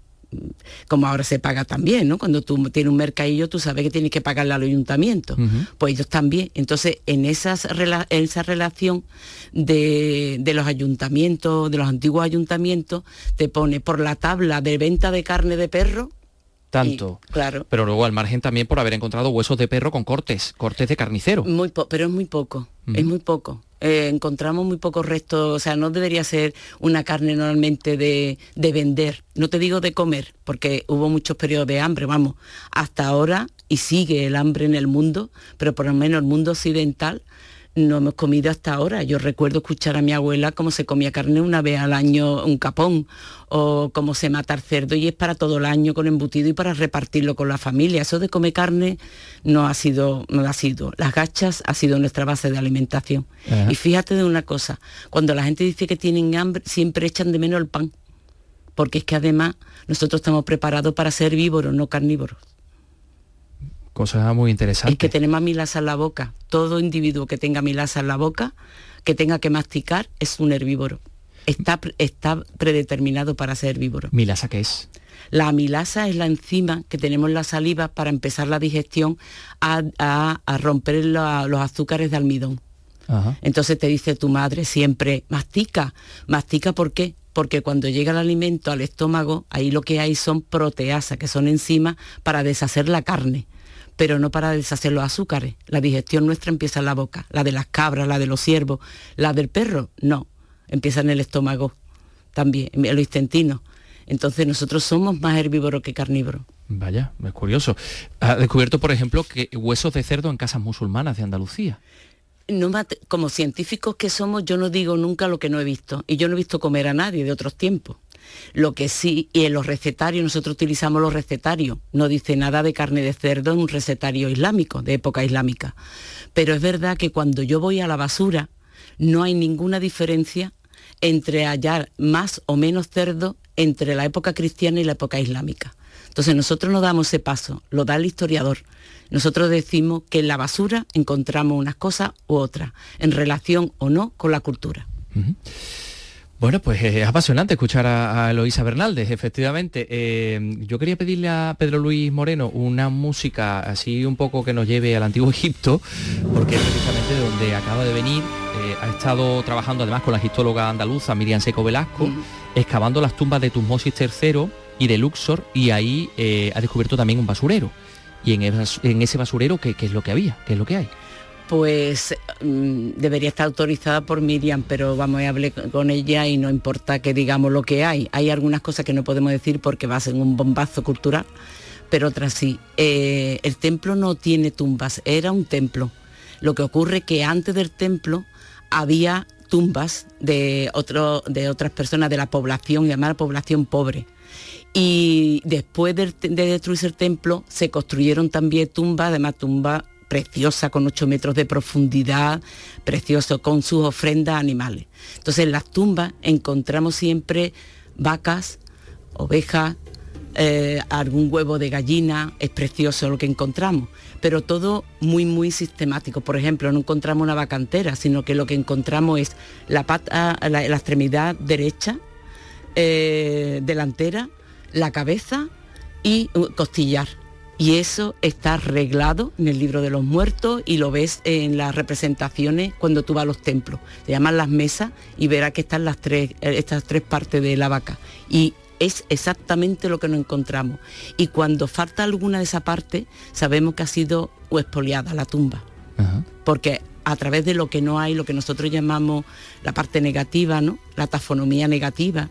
como ahora se paga también, ¿no? Cuando tú tienes un mercadillo, tú sabes que tienes que pagarle al ayuntamiento. Pues ellos también. Entonces, en, esas, rela- en esa relación de, de los ayuntamientos, de los antiguos ayuntamientos, te pone por la tabla de venta de carne de perro, Tanto. claro. Pero luego al margen también por haber encontrado huesos de perro con cortes, cortes de carnicero. Muy po- pero es muy poco, es muy poco. Eh, encontramos muy pocos restos, o sea, no debería ser una carne normalmente de, de vender, no te digo de comer, porque hubo muchos periodos de hambre, vamos, hasta ahora y sigue el hambre en el mundo, pero por lo menos el mundo occidental no hemos comido hasta ahora. Yo recuerdo escuchar a mi abuela cómo se comía carne una vez al año, un capón, o cómo se mata el cerdo y es para todo el año con embutido y para repartirlo con la familia. Eso de comer carne no ha sido, no ha sido. Las gachas ha sido nuestra base de alimentación. Ajá. Y fíjate de una cosa, cuando la gente dice que tienen hambre, siempre echan de menos el pan. Porque es que además nosotros estamos preparados para ser vívoros, no carnívoros. Cosa muy interesante. Es que tenemos milasa en la boca. Todo individuo que tenga milasa en la boca que tenga que masticar es un herbívoro. Está, está predeterminado para ser herbívoro. ¿Milasa qué es? La amilasa es la enzima que tenemos en la saliva para empezar la digestión a, romper los azúcares de almidón. Entonces te dice tu madre siempre, mastica, mastica ¿por qué? Porque cuando llega el alimento al estómago, ahí lo que hay son proteasas, que son enzimas para deshacer la carne pero no para deshacer los azúcares. La digestión nuestra empieza en la boca, la de las cabras, la de los ciervos, la del perro, no, empieza en el estómago también, en los intestinos. Entonces nosotros somos más herbívoros que carnívoros. Vaya, es curioso. Ha descubierto, por ejemplo, que huesos de cerdo en casas musulmanas de Andalucía. No, como científicos que somos, yo no digo nunca lo que no he visto. Y yo no he visto comer a nadie de otros tiempos. Lo que sí, y en los recetarios, nosotros utilizamos los recetarios. No dice nada de carne de cerdo en un recetario islámico, de época islámica. Pero es verdad que cuando yo voy a la basura, no hay ninguna diferencia entre hallar más o menos cerdo entre la época cristiana y la época islámica. Entonces nosotros no damos ese paso, lo da el historiador. Nosotros decimos que en la basura encontramos unas cosas u otras, en relación o no con la cultura. Bueno, pues eh, es apasionante escuchar a, Eloisa Bernaldez, efectivamente. Eh, yo quería pedirle a Pedro Luis Moreno una música así un poco que nos lleve al antiguo Egipto, porque es precisamente de donde acaba de venir. Eh, ha estado trabajando además con la históloga andaluza Miriam Seco Velasco, excavando las tumbas de Tutmosis III y de Luxor, y ahí ha descubierto también un basurero. Y en, ese basurero, ¿qué, ¿qué es lo que había? ¿Qué es lo que hay? Pues mm, debería estar autorizada por Miriam, pero vamos, a hablar con ella y no importa que digamos lo que hay. Hay algunas cosas que no podemos decir porque va a ser un bombazo cultural, pero otras sí. Eh, el templo no tiene tumbas, era un templo. Lo que ocurre que antes del templo había tumbas de, de otras personas de la población, llamada población pobre. Y después de, de destruirse el templo, se construyeron también tumbas, además tumbas preciosa con 8 metros de profundidad, precioso con sus ofrendas animales. Entonces en las tumbas encontramos siempre vacas, ovejas, eh, algún huevo de gallina, es precioso lo que encontramos, pero todo muy, muy sistemático. Por ejemplo, no encontramos una vaca entera, sino que lo que encontramos es la, pata, la, extremidad derecha, eh, delantera, la cabeza y uh, costillar y eso está arreglado en el libro de los muertos y lo ves en las representaciones cuando tú vas a los templos. Se llaman las mesas y verás que están las tres, eh, estas tres partes de la vaca. Y es exactamente lo que nos encontramos. Y cuando falta alguna de esa parte, sabemos que ha sido expoliada la tumba. Porque a través de lo que no hay, lo que nosotros llamamos la parte negativa, ¿no? la tafonomía negativa,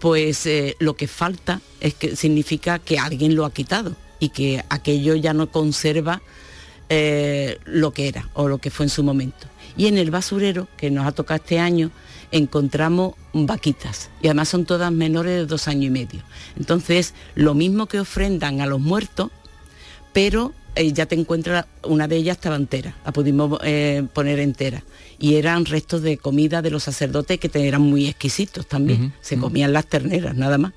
pues eh, lo que falta es que significa que alguien lo ha quitado y que aquello ya no conserva eh, lo que era o lo que fue en su momento. Y en el basurero, que nos ha tocado este año, encontramos vaquitas y además son todas menores de dos años y medio. Entonces, lo mismo que ofrendan a los muertos, pero eh, ya te encuentras, una de ellas estaba entera, la pudimos eh, poner entera. Y eran restos de comida de los sacerdotes que eran muy exquisitos también. Se comían las terneras, nada más.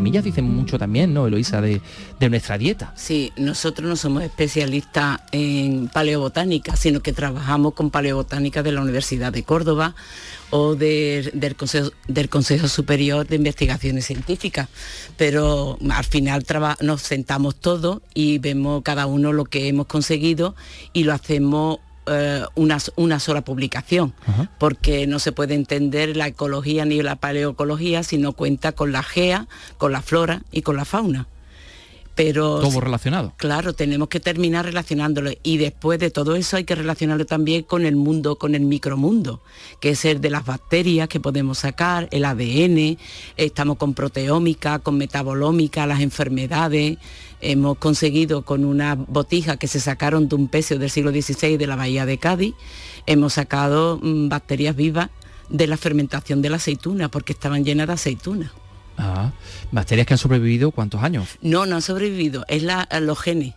Semillas dicen mucho también, ¿no, Eloisa, de, nuestra dieta? Sí, nosotros no somos especialistas en paleobotánica, sino que trabajamos con paleobotánica de la Universidad de Córdoba o del, Consejo, del Consejo Superior de Investigaciones Científicas. Pero al final nos sentamos todos y vemos cada uno lo que hemos conseguido y lo hacemos eh, una, una, sola publicación, porque no se puede entender la ecología ni la paleoecología si no cuenta con la GEA, con la flora y con la fauna. Pero, todo relacionado. Claro, tenemos que terminar relacionándolo y después de todo eso hay que relacionarlo también con el mundo, con el micromundo, que es el de las bacterias que podemos sacar, el ADN, estamos con proteómica, con metabolómica, las enfermedades, hemos conseguido con una botija que se sacaron de un pecio del siglo XVI de la bahía de Cádiz, hemos sacado mm, bacterias vivas de la fermentación de la aceituna, porque estaban llenas de aceituna. Ah, bacterias que han sobrevivido cuántos años? No, no han sobrevivido, es la, los genes.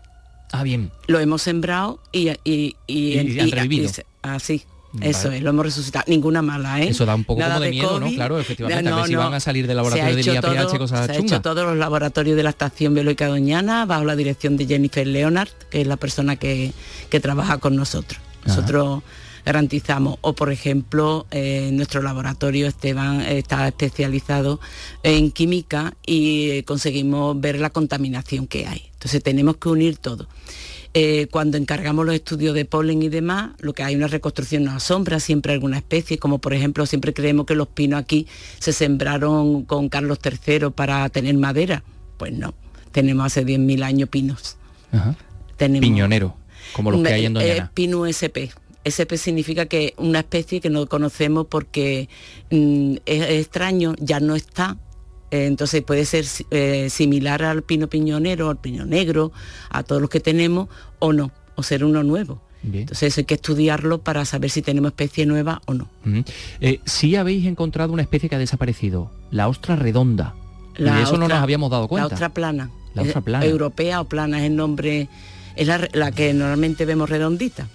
Ah, bien. Lo hemos sembrado y... Y, y, han revivido. Así. Eso es, lo hemos resucitado. Ninguna mala, ¿eh? Eso da un poco Nada como de, miedo, ¿no? Claro, efectivamente. a ver si van a salir del laboratorio IAPH cosas Se ha hecho todos los laboratorios de la Estación Biológica Doñana bajo la dirección de Jennifer Leonard, que es la persona que, que trabaja con nosotros. Nosotros garantizamos, o por ejemplo, eh, nuestro laboratorio Esteban está especializado en química y conseguimos ver la contaminación que hay. Entonces tenemos que unir todo. Eh, cuando encargamos los estudios de polen y demás, lo que hay una reconstrucción nos asombra, siempre alguna especie, como por ejemplo siempre creemos que los pinos aquí se sembraron con Carlos III para tener madera. Pues no, tenemos hace 10.000 años pinos. Ajá. Tenemos, Piñonero, como los que hay en eh, Doñana. Pino SP. SP significa que una especie que no conocemos porque mm, es, es extraño, ya no está. Entonces puede ser eh, similar al pino piñonero, al pino negro, a todos los que tenemos, o no, o ser uno nuevo. Bien. Entonces eso hay que estudiarlo para saber si tenemos especie nueva o no. Eh, sí habéis encontrado una especie que ha desaparecido, la ostra redonda. y La de eso no nos habíamos dado cuenta. La ostra plana. La ostra Eh, plana. Europea o plana es el nombre, es la, la que normalmente vemos redondita.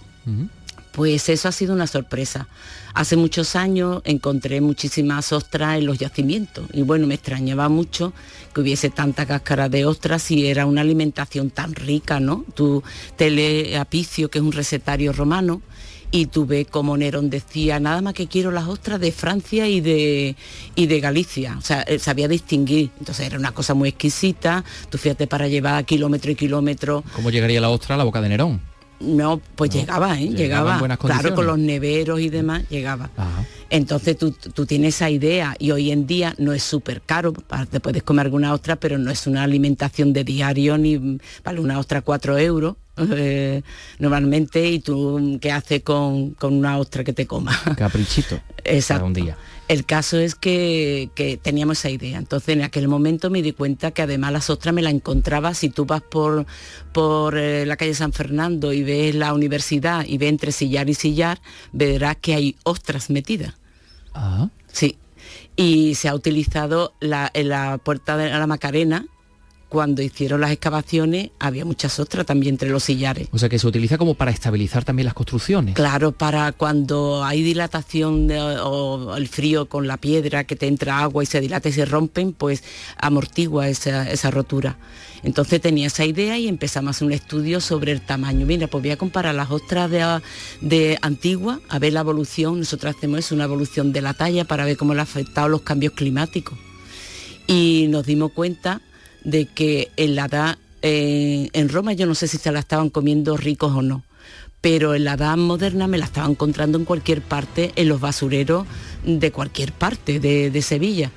Pues eso ha sido una sorpresa. Hace muchos años encontré muchísimas ostras en los yacimientos y bueno, me extrañaba mucho que hubiese tanta cáscara de ostras si era una alimentación tan rica, ¿no? Tú te lees Apicio, que es un recetario romano, y tú ves como Nerón decía, nada más que quiero las ostras de Francia y de, y de Galicia. O sea, él sabía distinguir. Entonces era una cosa muy exquisita. Tú fíjate para llevar kilómetro y kilómetro ¿Cómo llegaría la ostra a la boca de Nerón? No, pues llegaba, ¿eh? llegaba en Llegaba. buenas claro, con los neveros y demás, llegaba. Ajá. Entonces tú, tú tienes esa idea y hoy en día no es súper caro, te puedes comer alguna ostra, pero no es una alimentación de diario ni mm, vale una ostra 4 euros eh, normalmente y tú qué haces con, con una ostra que te comas. Caprichito. Exacto. Un día. El caso es que, que teníamos esa idea. Entonces en aquel momento me di cuenta que además las ostras me la encontraba. Si tú vas por, por eh, la calle San Fernando y ves la universidad y ves entre sillar y sillar, verás que hay ostras metidas. Ah. Sí. Y se ha utilizado la, en la puerta de la Macarena. Cuando hicieron las excavaciones había muchas ostras también entre los sillares. O sea que se utiliza como para estabilizar también las construcciones. Claro, para cuando hay dilatación de- o el frío con la piedra que te entra agua y se dilata y se rompen, pues amortigua esa, esa rotura. Entonces tenía esa idea y empezamos a hacer un estudio sobre el tamaño. Mira, pues voy a comparar las ostras de, de antigua, a ver la evolución. Nosotros hacemos eso, una evolución de la talla para ver cómo le ha afectado los cambios climáticos. Y nos dimos cuenta de que en la edad, eh, en Roma yo no sé si se la estaban comiendo ricos o no, pero en la edad moderna me la estaba encontrando en cualquier parte, en los basureros de cualquier parte de, de Sevilla.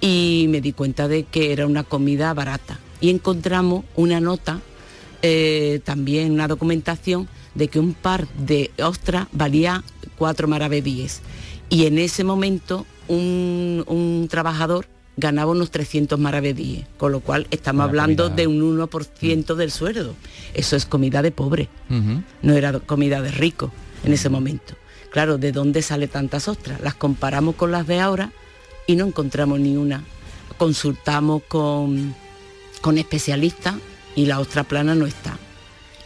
Y me di cuenta de que era una comida barata. Y encontramos una nota, eh, también una documentación, de que un par de ostras valía cuatro maravedíes. Y en ese momento un, un trabajador ganaba unos 300 maravedíes, con lo cual estamos Una hablando comida. de un 1% del sueldo. Eso es comida de pobre no era comida de rico en ese momento. Claro, ¿de dónde sale tantas ostras? Las comparamos con las de ahora y no encontramos ni una. Consultamos con, con especialistas y la ostra plana no está.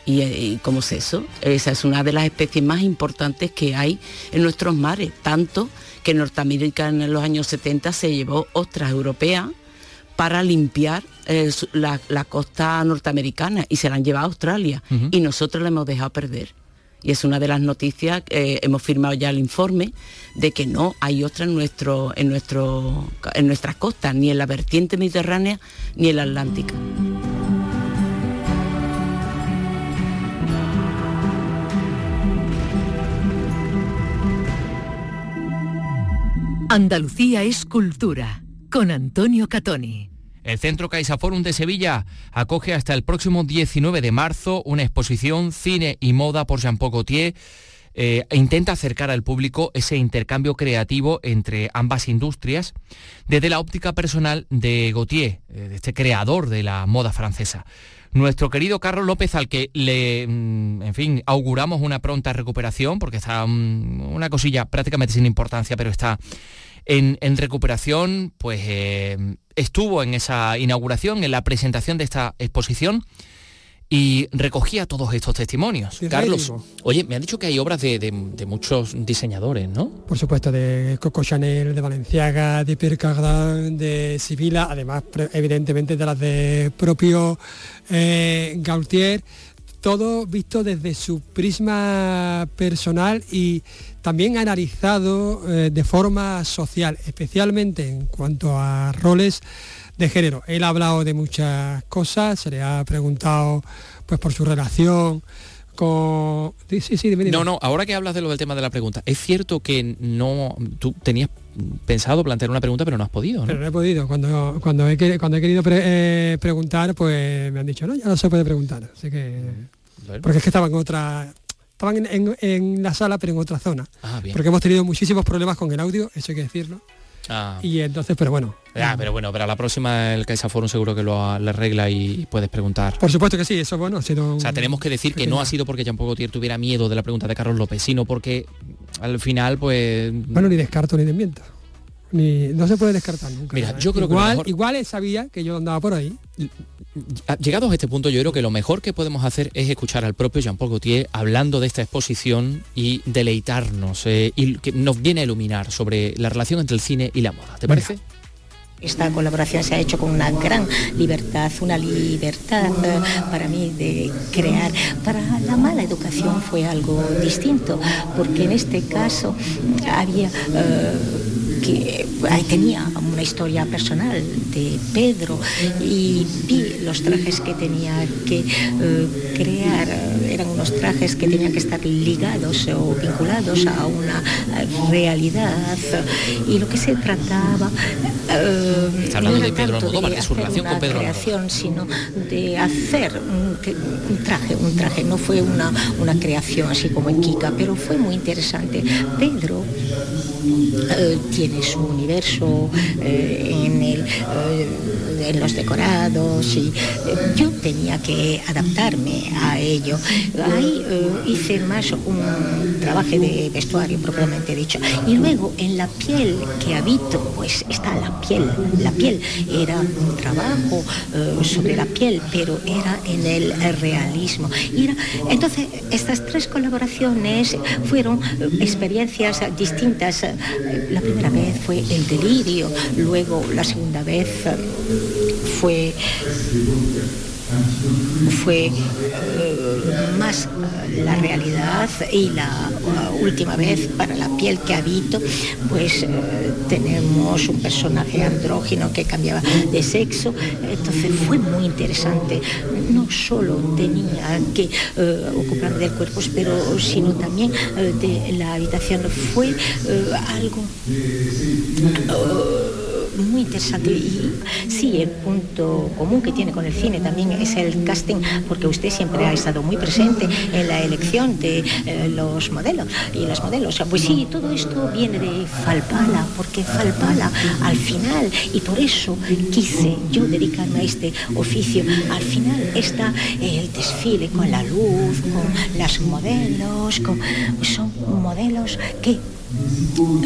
¿Y, eh, y cómo es eso? Esa es una de las especies más importantes que hay en nuestros mares, tanto que Norteamérica en los años 70 se llevó ostras europeas para limpiar eh, la, la costa norteamericana y se la han llevado a Australia y nosotros la hemos dejado perder. Y es una de las noticias, eh, hemos firmado ya el informe de que no hay ostras en, nuestro, en, nuestro, en nuestras costas, ni en la vertiente mediterránea ni en la atlántica. Andalucía es cultura, con Antonio Catoni. El Centro CaixaForum de Sevilla acoge hasta el próximo 19 de marzo una exposición Cine y Moda por Jean-Paul Gaultier. Eh, intenta acercar al público ese intercambio creativo entre ambas industrias desde la óptica personal de Gautier, eh, este creador de la moda francesa. Nuestro querido Carlos López, al que le, mm, en fin, auguramos una pronta recuperación, porque está mm, una cosilla prácticamente sin importancia, pero está en, en recuperación, pues eh, estuvo en esa inauguración, en la presentación de esta exposición y recogía todos estos testimonios. Sí, Carlos, oye, me han dicho que hay obras de, de- de muchos diseñadores, ¿no? Por supuesto, de Coco Chanel, de Valenciaga, de Pierre Cardin, de Sibila, además evidentemente de las de propio eh, Gaultier, todo visto desde su prisma personal y también analizado eh, de forma social, especialmente en cuanto a roles de género. Él ha hablado de muchas cosas, se le ha preguntado pues por su relación con... Sí, sí, dime, dime. No, no, ahora que hablas de lo del tema de la pregunta, es cierto que no, tú tenías pensado plantear una pregunta pero no has podido, ¿no? Pero no he podido. Cuando, cuando, he, cuando he querido pre- eh, preguntar, pues me han dicho, no, ya no se puede preguntar. Así que. Bueno. Porque es que estaban en otra. Estaban en, en- en la sala, pero en otra zona. Ah, bien. Porque hemos tenido muchísimos problemas con el audio, eso hay que decirlo. Ah. Y entonces, pero bueno. Ah, pero bueno, para la próxima el Caixa Forum seguro que lo arregla y puedes preguntar. Por supuesto que sí, eso bueno, ha sido. O sea, tenemos que decir que no ha sido porque Jean-Paul Gaultier tuviera miedo de la pregunta de Carlos López, sino porque al final, pues... Bueno, ni descarto ni desmiento. Ni, no se puede descartar nunca. Mira, yo creo que igual, mejor- igual él sabía que yo andaba por ahí. Ah, Llegados a este punto, yo creo que lo mejor que podemos hacer es escuchar al propio Jean-Paul Gaultier hablando de esta exposición y deleitarnos, eh, y que nos viene a iluminar sobre la relación entre el cine y la moda. ¿Te parece? Esta colaboración se ha hecho con una gran libertad, una libertad eh, para mí de crear. Para la mala educación fue algo distinto, porque en este caso había eh, que ahí tenía una historia personal de Pedro y vi los trajes que tenía que eh, crear. Eran unos trajes que tenían que estar ligados o vinculados a una realidad y lo que se trataba eh, Está hablando no de era Pedro tanto Almodóvar, de su relación con Pedro creación, sino de hacer un traje, un traje. No fue una, una creación así como en Kika, pero fue muy interesante. Pedro eh, tiene su universo eh, en, el, eh, en los decorados y eh, yo tenía que adaptarme a ello. Ahí hice más un trabajo de vestuario propiamente dicho. Y luego en la piel que habito, pues está la piel. La piel era un trabajo sobre la piel, pero era en el realismo. Y era- entonces, estas tres colaboraciones fueron experiencias distintas. La primera vez fue el delirio, luego la segunda vez eh, fue fue eh, más eh, la realidad y la última vez para la piel que habito pues eh, tenemos un personaje andrógino que cambiaba de sexo. Entonces fue muy interesante. No solo tenía que ocuparme del cuerpo pero sino también de la habitación. Fue algo muy interesante y sí, el punto común que tiene con el cine también es el casting, porque usted siempre ha estado muy presente en la elección de eh, los modelos y las modelos. Pues sí, todo esto viene de Falpala, porque Falpala al final, y por eso quise yo dedicarme a este oficio, al final está el desfile con la luz, con las modelos, con, son modelos que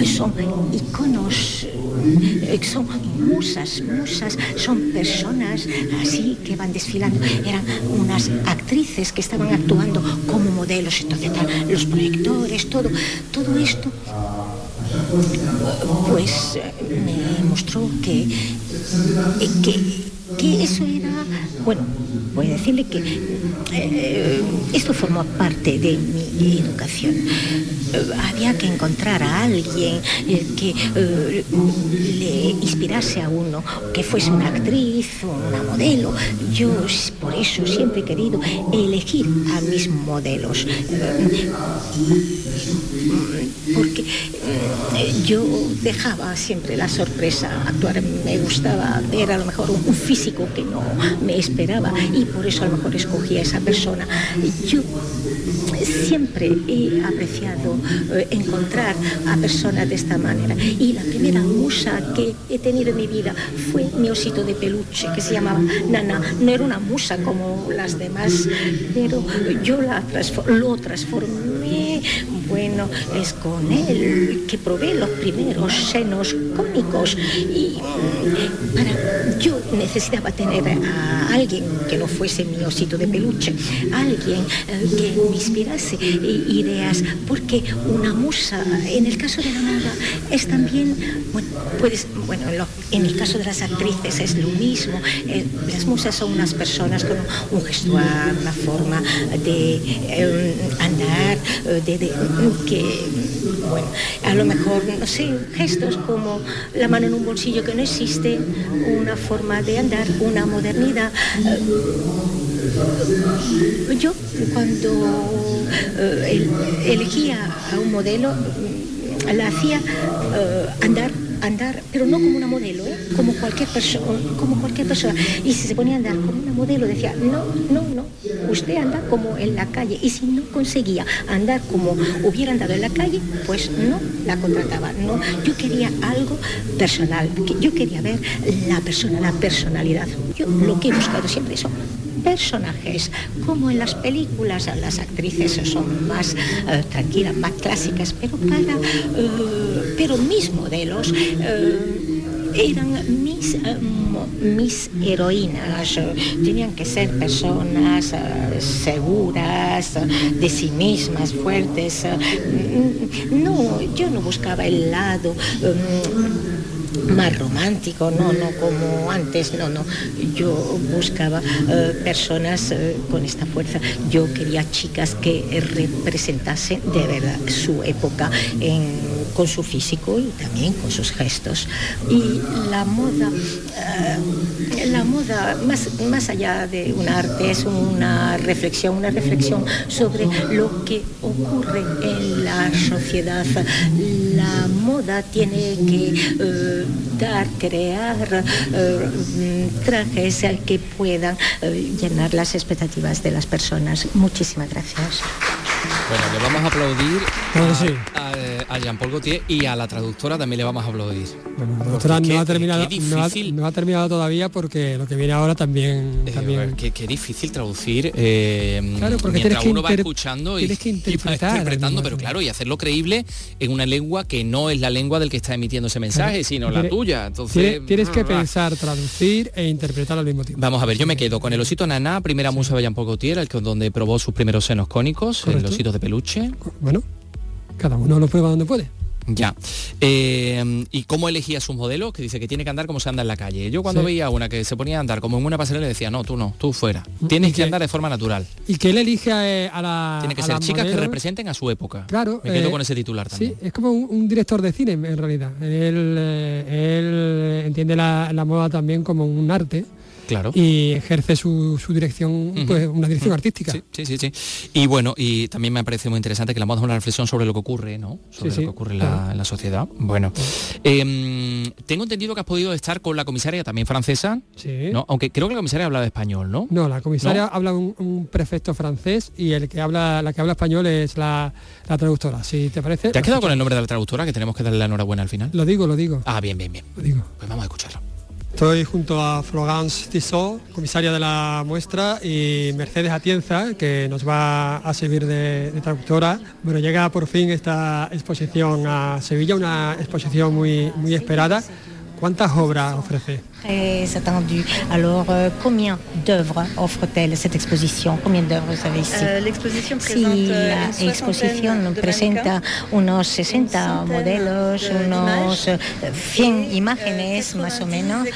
son iconos, eh, son musas, musas, son personas así que van desfilando. Eran unas actrices que estaban actuando como modelos, entonces los proyectores, todo, todo esto pues eh, me mostró que, eh, que, que eso era, bueno, voy a decirle que eh, esto formó parte de mi educación. Eh, había que encontrar a alguien eh, que le inspirase a uno, que fuese una actriz o una modelo. Yo por eso siempre he querido elegir a mis modelos. Porque yo dejaba siempre la sorpresa actuar me gustaba ver a lo mejor un, físico que no me esperaba y por eso a lo mejor escogí a esa persona. Yo siempre he apreciado eh, encontrar a personas de esta manera y la primera musa que he tenido en mi vida fue mi osito de peluche que se llamaba Nana. No era una musa como las demás pero yo la lo transformé bueno es con él que probé los primeros senos cómicos y yo necesitaba tener a alguien que no fuese mi osito de peluche, alguien eh, que me inspirase ideas, porque una musa, en el caso de la moda, es también, bueno, puedes, bueno, en el caso de las actrices es lo mismo, eh, las musas son unas personas con un gestual, una forma de eh, andar, de, que, bueno, a lo mejor, no sé, gestos como la mano en un bolsillo que no existe, una forma de andar, una modernidad. Yo cuando eh, elegía a un modelo, la hacía eh, andar andar, pero no como una modelo, ¿eh? como cualquier persona, como cualquier persona. Y si se ponía a andar como una modelo, decía, no, no, usted anda como en la calle. Y si no conseguía andar como hubiera andado en la calle, pues no la contrataba. No, yo quería algo personal, yo quería ver la persona, la personalidad. Yo lo que he buscado siempre son personajes, como en las películas las actrices son más eh, tranquilas, más clásicas, pero para eh, pero mis modelos eh, eran mis, mis heroínas, tenían que ser personas seguras de sí mismas, fuertes. No, yo no buscaba el lado más romántico, no, no como antes, no, no. Yo buscaba eh, personas eh, con esta fuerza. Yo quería chicas que representasen de verdad su época con su físico y también con sus gestos. Y la moda, eh, la moda, más, más allá de un arte, es una reflexión, una reflexión sobre lo que ocurre en la sociedad. La moda tiene que dar, crear eh, trajes que puedan eh, llenar las expectativas de las personas. Muchísimas gracias. Bueno, le vamos a aplaudir a, Jean-Paul Gaultier y a la traductora también le vamos a aplaudir. Bueno, la traductora no, ha terminado, no, ha, terminado todavía porque lo que viene ahora también... Eh, también... Qué, difícil traducir eh, claro, porque mientras uno va escuchando y, que interpretando, pero claro, y hacerlo creíble en una lengua que no es la lengua del que está emitiendo ese mensaje, sino la tuya. Entonces, tienes, que pensar, traducir e interpretar al mismo tiempo. Vamos a ver, yo me quedo con el osito Naná, primera musa de Jean-Paul Gaultier, el que, donde probó sus primeros senos cónicos, el osito de peluche. Bueno, cada uno lo prueba donde puede. Ya. Eh, ¿Y cómo elegía sus modelos? Que dice que tiene que andar como se anda en la calle. Yo cuando veía una que se ponía a andar como en una pasarela le decía, no, tú no, tú fuera. Mm, Tienes que, andar de forma natural. Y que él elige a, la... Tiene que ser chicas que representen a su época. Claro. Me quedo eh, con ese titular también. Sí, es como un, director de cine en realidad. Él, eh, él entiende la, la moda también como un arte Claro. Y ejerce su, dirección, pues una dirección artística. Sí, sí, sí, Y bueno, y también me parece muy interesante que la moda es una reflexión sobre lo que ocurre, ¿no? Sobre lo que ocurre en la, sociedad. Bueno, em, tengo entendido que has podido estar con la comisaria también francesa, sí. ¿no? Aunque creo que la comisaria habla de español, ¿no? No, la comisaria habla un, prefecto francés y el que habla, la que habla español es la, traductora. Si te parece. ¿Te has quedado con el nombre de la traductora que tenemos que darle la enhorabuena al final? Lo digo, lo digo. Ah, bien, bien, bien. Lo digo. Pues vamos a escucharlo. Estoy junto a Florence Tissot, comisaria de la muestra, y Mercedes Atienza, que nos va a servir de, traductora. Bueno, llega por fin esta exposición a Sevilla, una exposición muy, muy esperada. ¿Cuántas obras ofrece? Très attendu. Alors, euh, combien d'œuvres offre-t-elle cette exposition Combien d'œuvres vous avez ici euh, L'exposition présente sí, la exposición presenta unos 60 modelos, unos 100 imágenes más o menos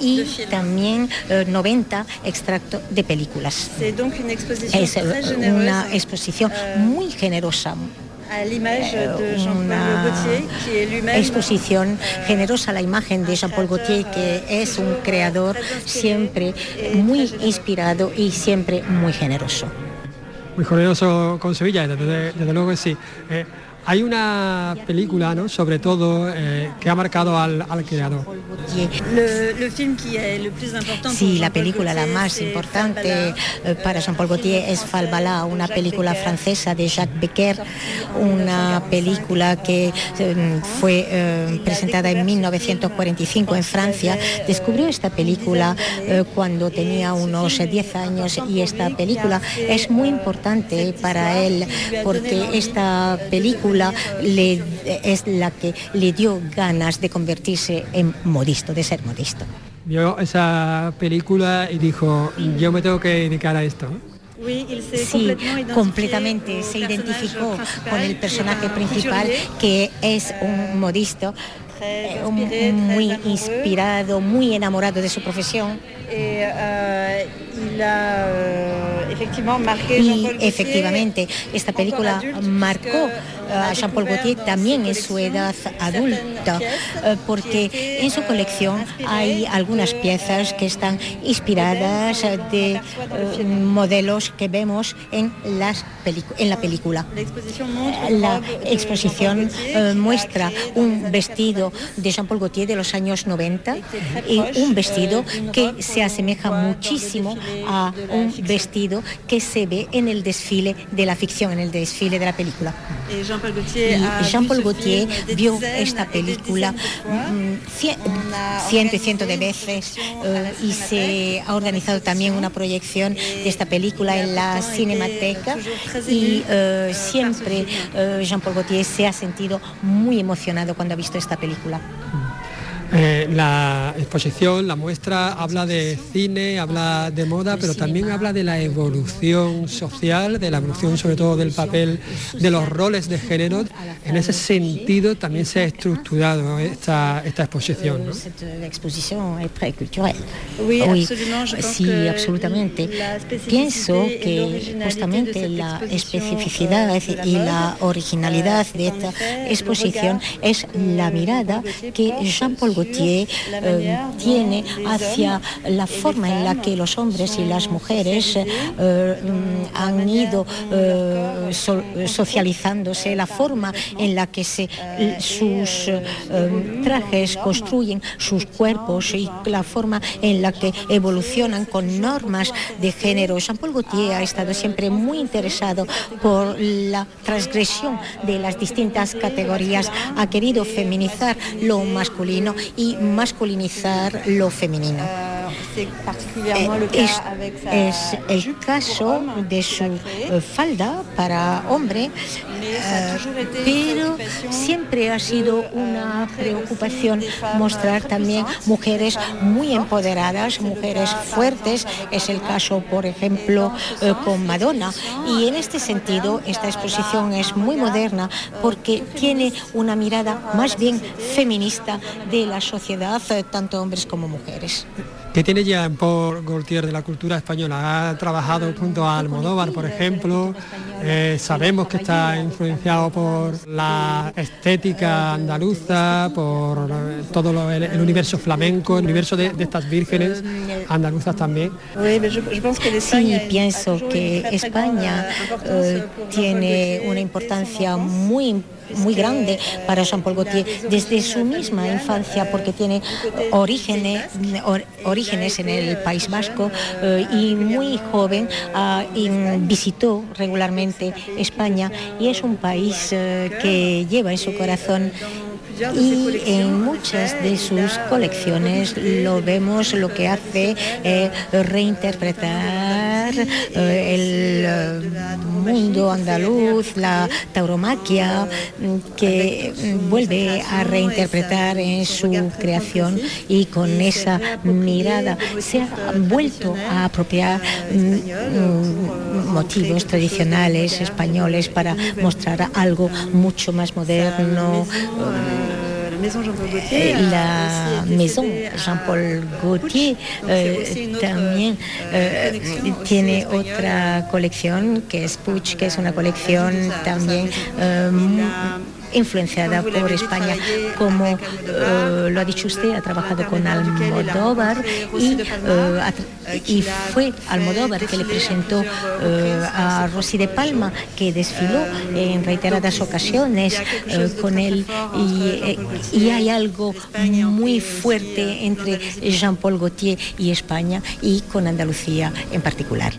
y también 90 extractos de películas. Es una exposición muy generosa, est lui-même exposición generosa la imagen de Jean-Paul Gaultier, que es un creador siempre muy inspirado y siempre muy generoso. Muy generoso con Sevilla, desde, desde luego que sí. Eh, hay una película, ¿no? sobre todo, eh, que ha marcado al, al creador. Sí, la película la más importante eh, para Jean-Paul Gaultier es Falbala, una película francesa de Jacques Becker, una película que eh, fue presentada en 1945 en Francia. Descubrió esta película cuando tenía unos 10 años y esta película es muy importante para él porque esta película es la que le dio ganas de convertirse en modisto, de ser modisto. vio esa película y dijo, yo me tengo que dedicar a esto. Sí, completamente se identificó con el personaje principal que es un modisto eh, muy inspirado, muy enamorado de su profesión. Euh, y efectivamente, esta película marcó a Jean-Paul Gaultier también en su edad adulta, eh, porque en su colección hay algunas piezas que están inspiradas de eh, modelos que vemos en, las en la película. La exposición eh, muestra un vestido de Jean-Paul Gaultier de los años 90 y un vestido que se asemeja muchísimo a un vestido que se ve en el desfile de la ficción, en el desfile de la película. Jean-Paul Gaultier vio esta película mm, ciento y ciento de veces eh, y se ha organizado también una proyección de esta película en la Cinemateca y eh, siempre eh, Jean-Paul Gaultier se ha sentido muy emocionado cuando ha visto esta película. Eh, la exposición, la muestra, habla de cine, habla de moda, pero también habla de la evolución social, de la evolución sobre todo del papel, de los roles de género. En ese sentido también se ha estructurado esta, esta exposición. ¿no? La exposición es cultural. Sí, absolutamente. Pienso que justamente la especificidad y la originalidad de esta exposición es la mirada que Jean-Paul eh, tiene hacia la forma en la que los hombres y las mujeres eh, han ido eh, socializándose, la forma en la que se, sus trajes construyen sus cuerpos y la forma en la que evolucionan con normas de género. Jean-Paul Gaultier ha estado siempre muy interesado por la transgresión de las distintas categorías, ha querido feminizar lo masculino y masculinizar lo femenino. Eh, es, el caso de su eh, falda para hombre, eh, pero siempre ha sido una preocupación mostrar también mujeres muy empoderadas, mujeres fuertes. Es el caso, por ejemplo, con Madonna. Y en este sentido, esta exposición es muy moderna porque tiene una mirada más bien feminista de la sociedad, tanto hombres como mujeres. ¿Qué tiene ya por Gaultier de la cultura española? Ha trabajado junto a Almodóvar, por ejemplo. Eh, sabemos que está influenciado por la estética andaluza, por eh, todo el, universo flamenco, el universo de, estas vírgenes andaluzas también. Sí, pienso que España eh, tiene una importancia muy importante muy grande para Jean-Paul Gaultier desde su misma infancia porque tiene orígenes, orígenes en el País Vasco eh, y muy joven ah, visitó regularmente España y es un país eh, que lleva en su corazón y en muchas de sus colecciones lo vemos lo que hace eh, reinterpretar eh, el eh, mundo andaluz, la tauromaquia, mm, que mm, vuelve a reinterpretar en su creación y con esa mirada se ha vuelto a apropiar mm, motivos tradicionales españoles para mostrar algo mucho más moderno la Maison Jean-Paul Gaultier eh, también eh, tiene otra colección que es Puch, que es una colección también influenciada por España. Como eh, lo ha dicho usted, ha trabajado con Almodóvar y, eh, y fue Almodóvar que le presentó eh, a Rosy de Palma, que desfiló en reiteradas ocasiones con él. Y, y hay algo muy fuerte entre Jean-Paul Gaultier y España y con Andalucía en particular.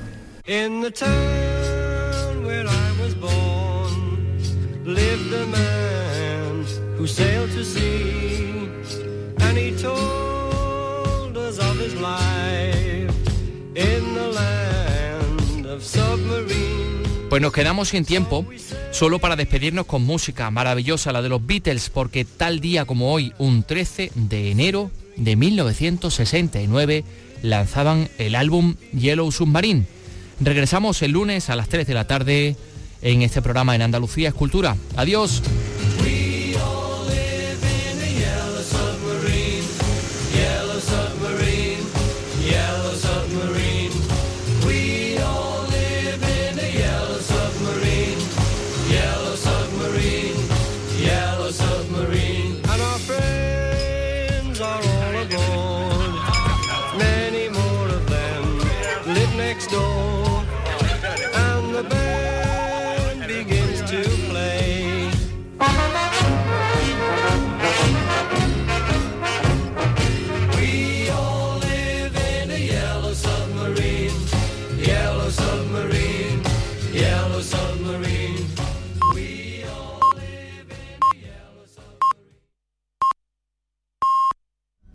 Pues nos quedamos sin tiempo, solo para despedirnos con música maravillosa, la de los Beatles, porque tal día como hoy, un 13 de enero, de 1969 lanzaban el álbum Yellow Submarine. Regresamos el lunes a las 3 de la tarde en este programa en Andalucía Escultura. Adiós.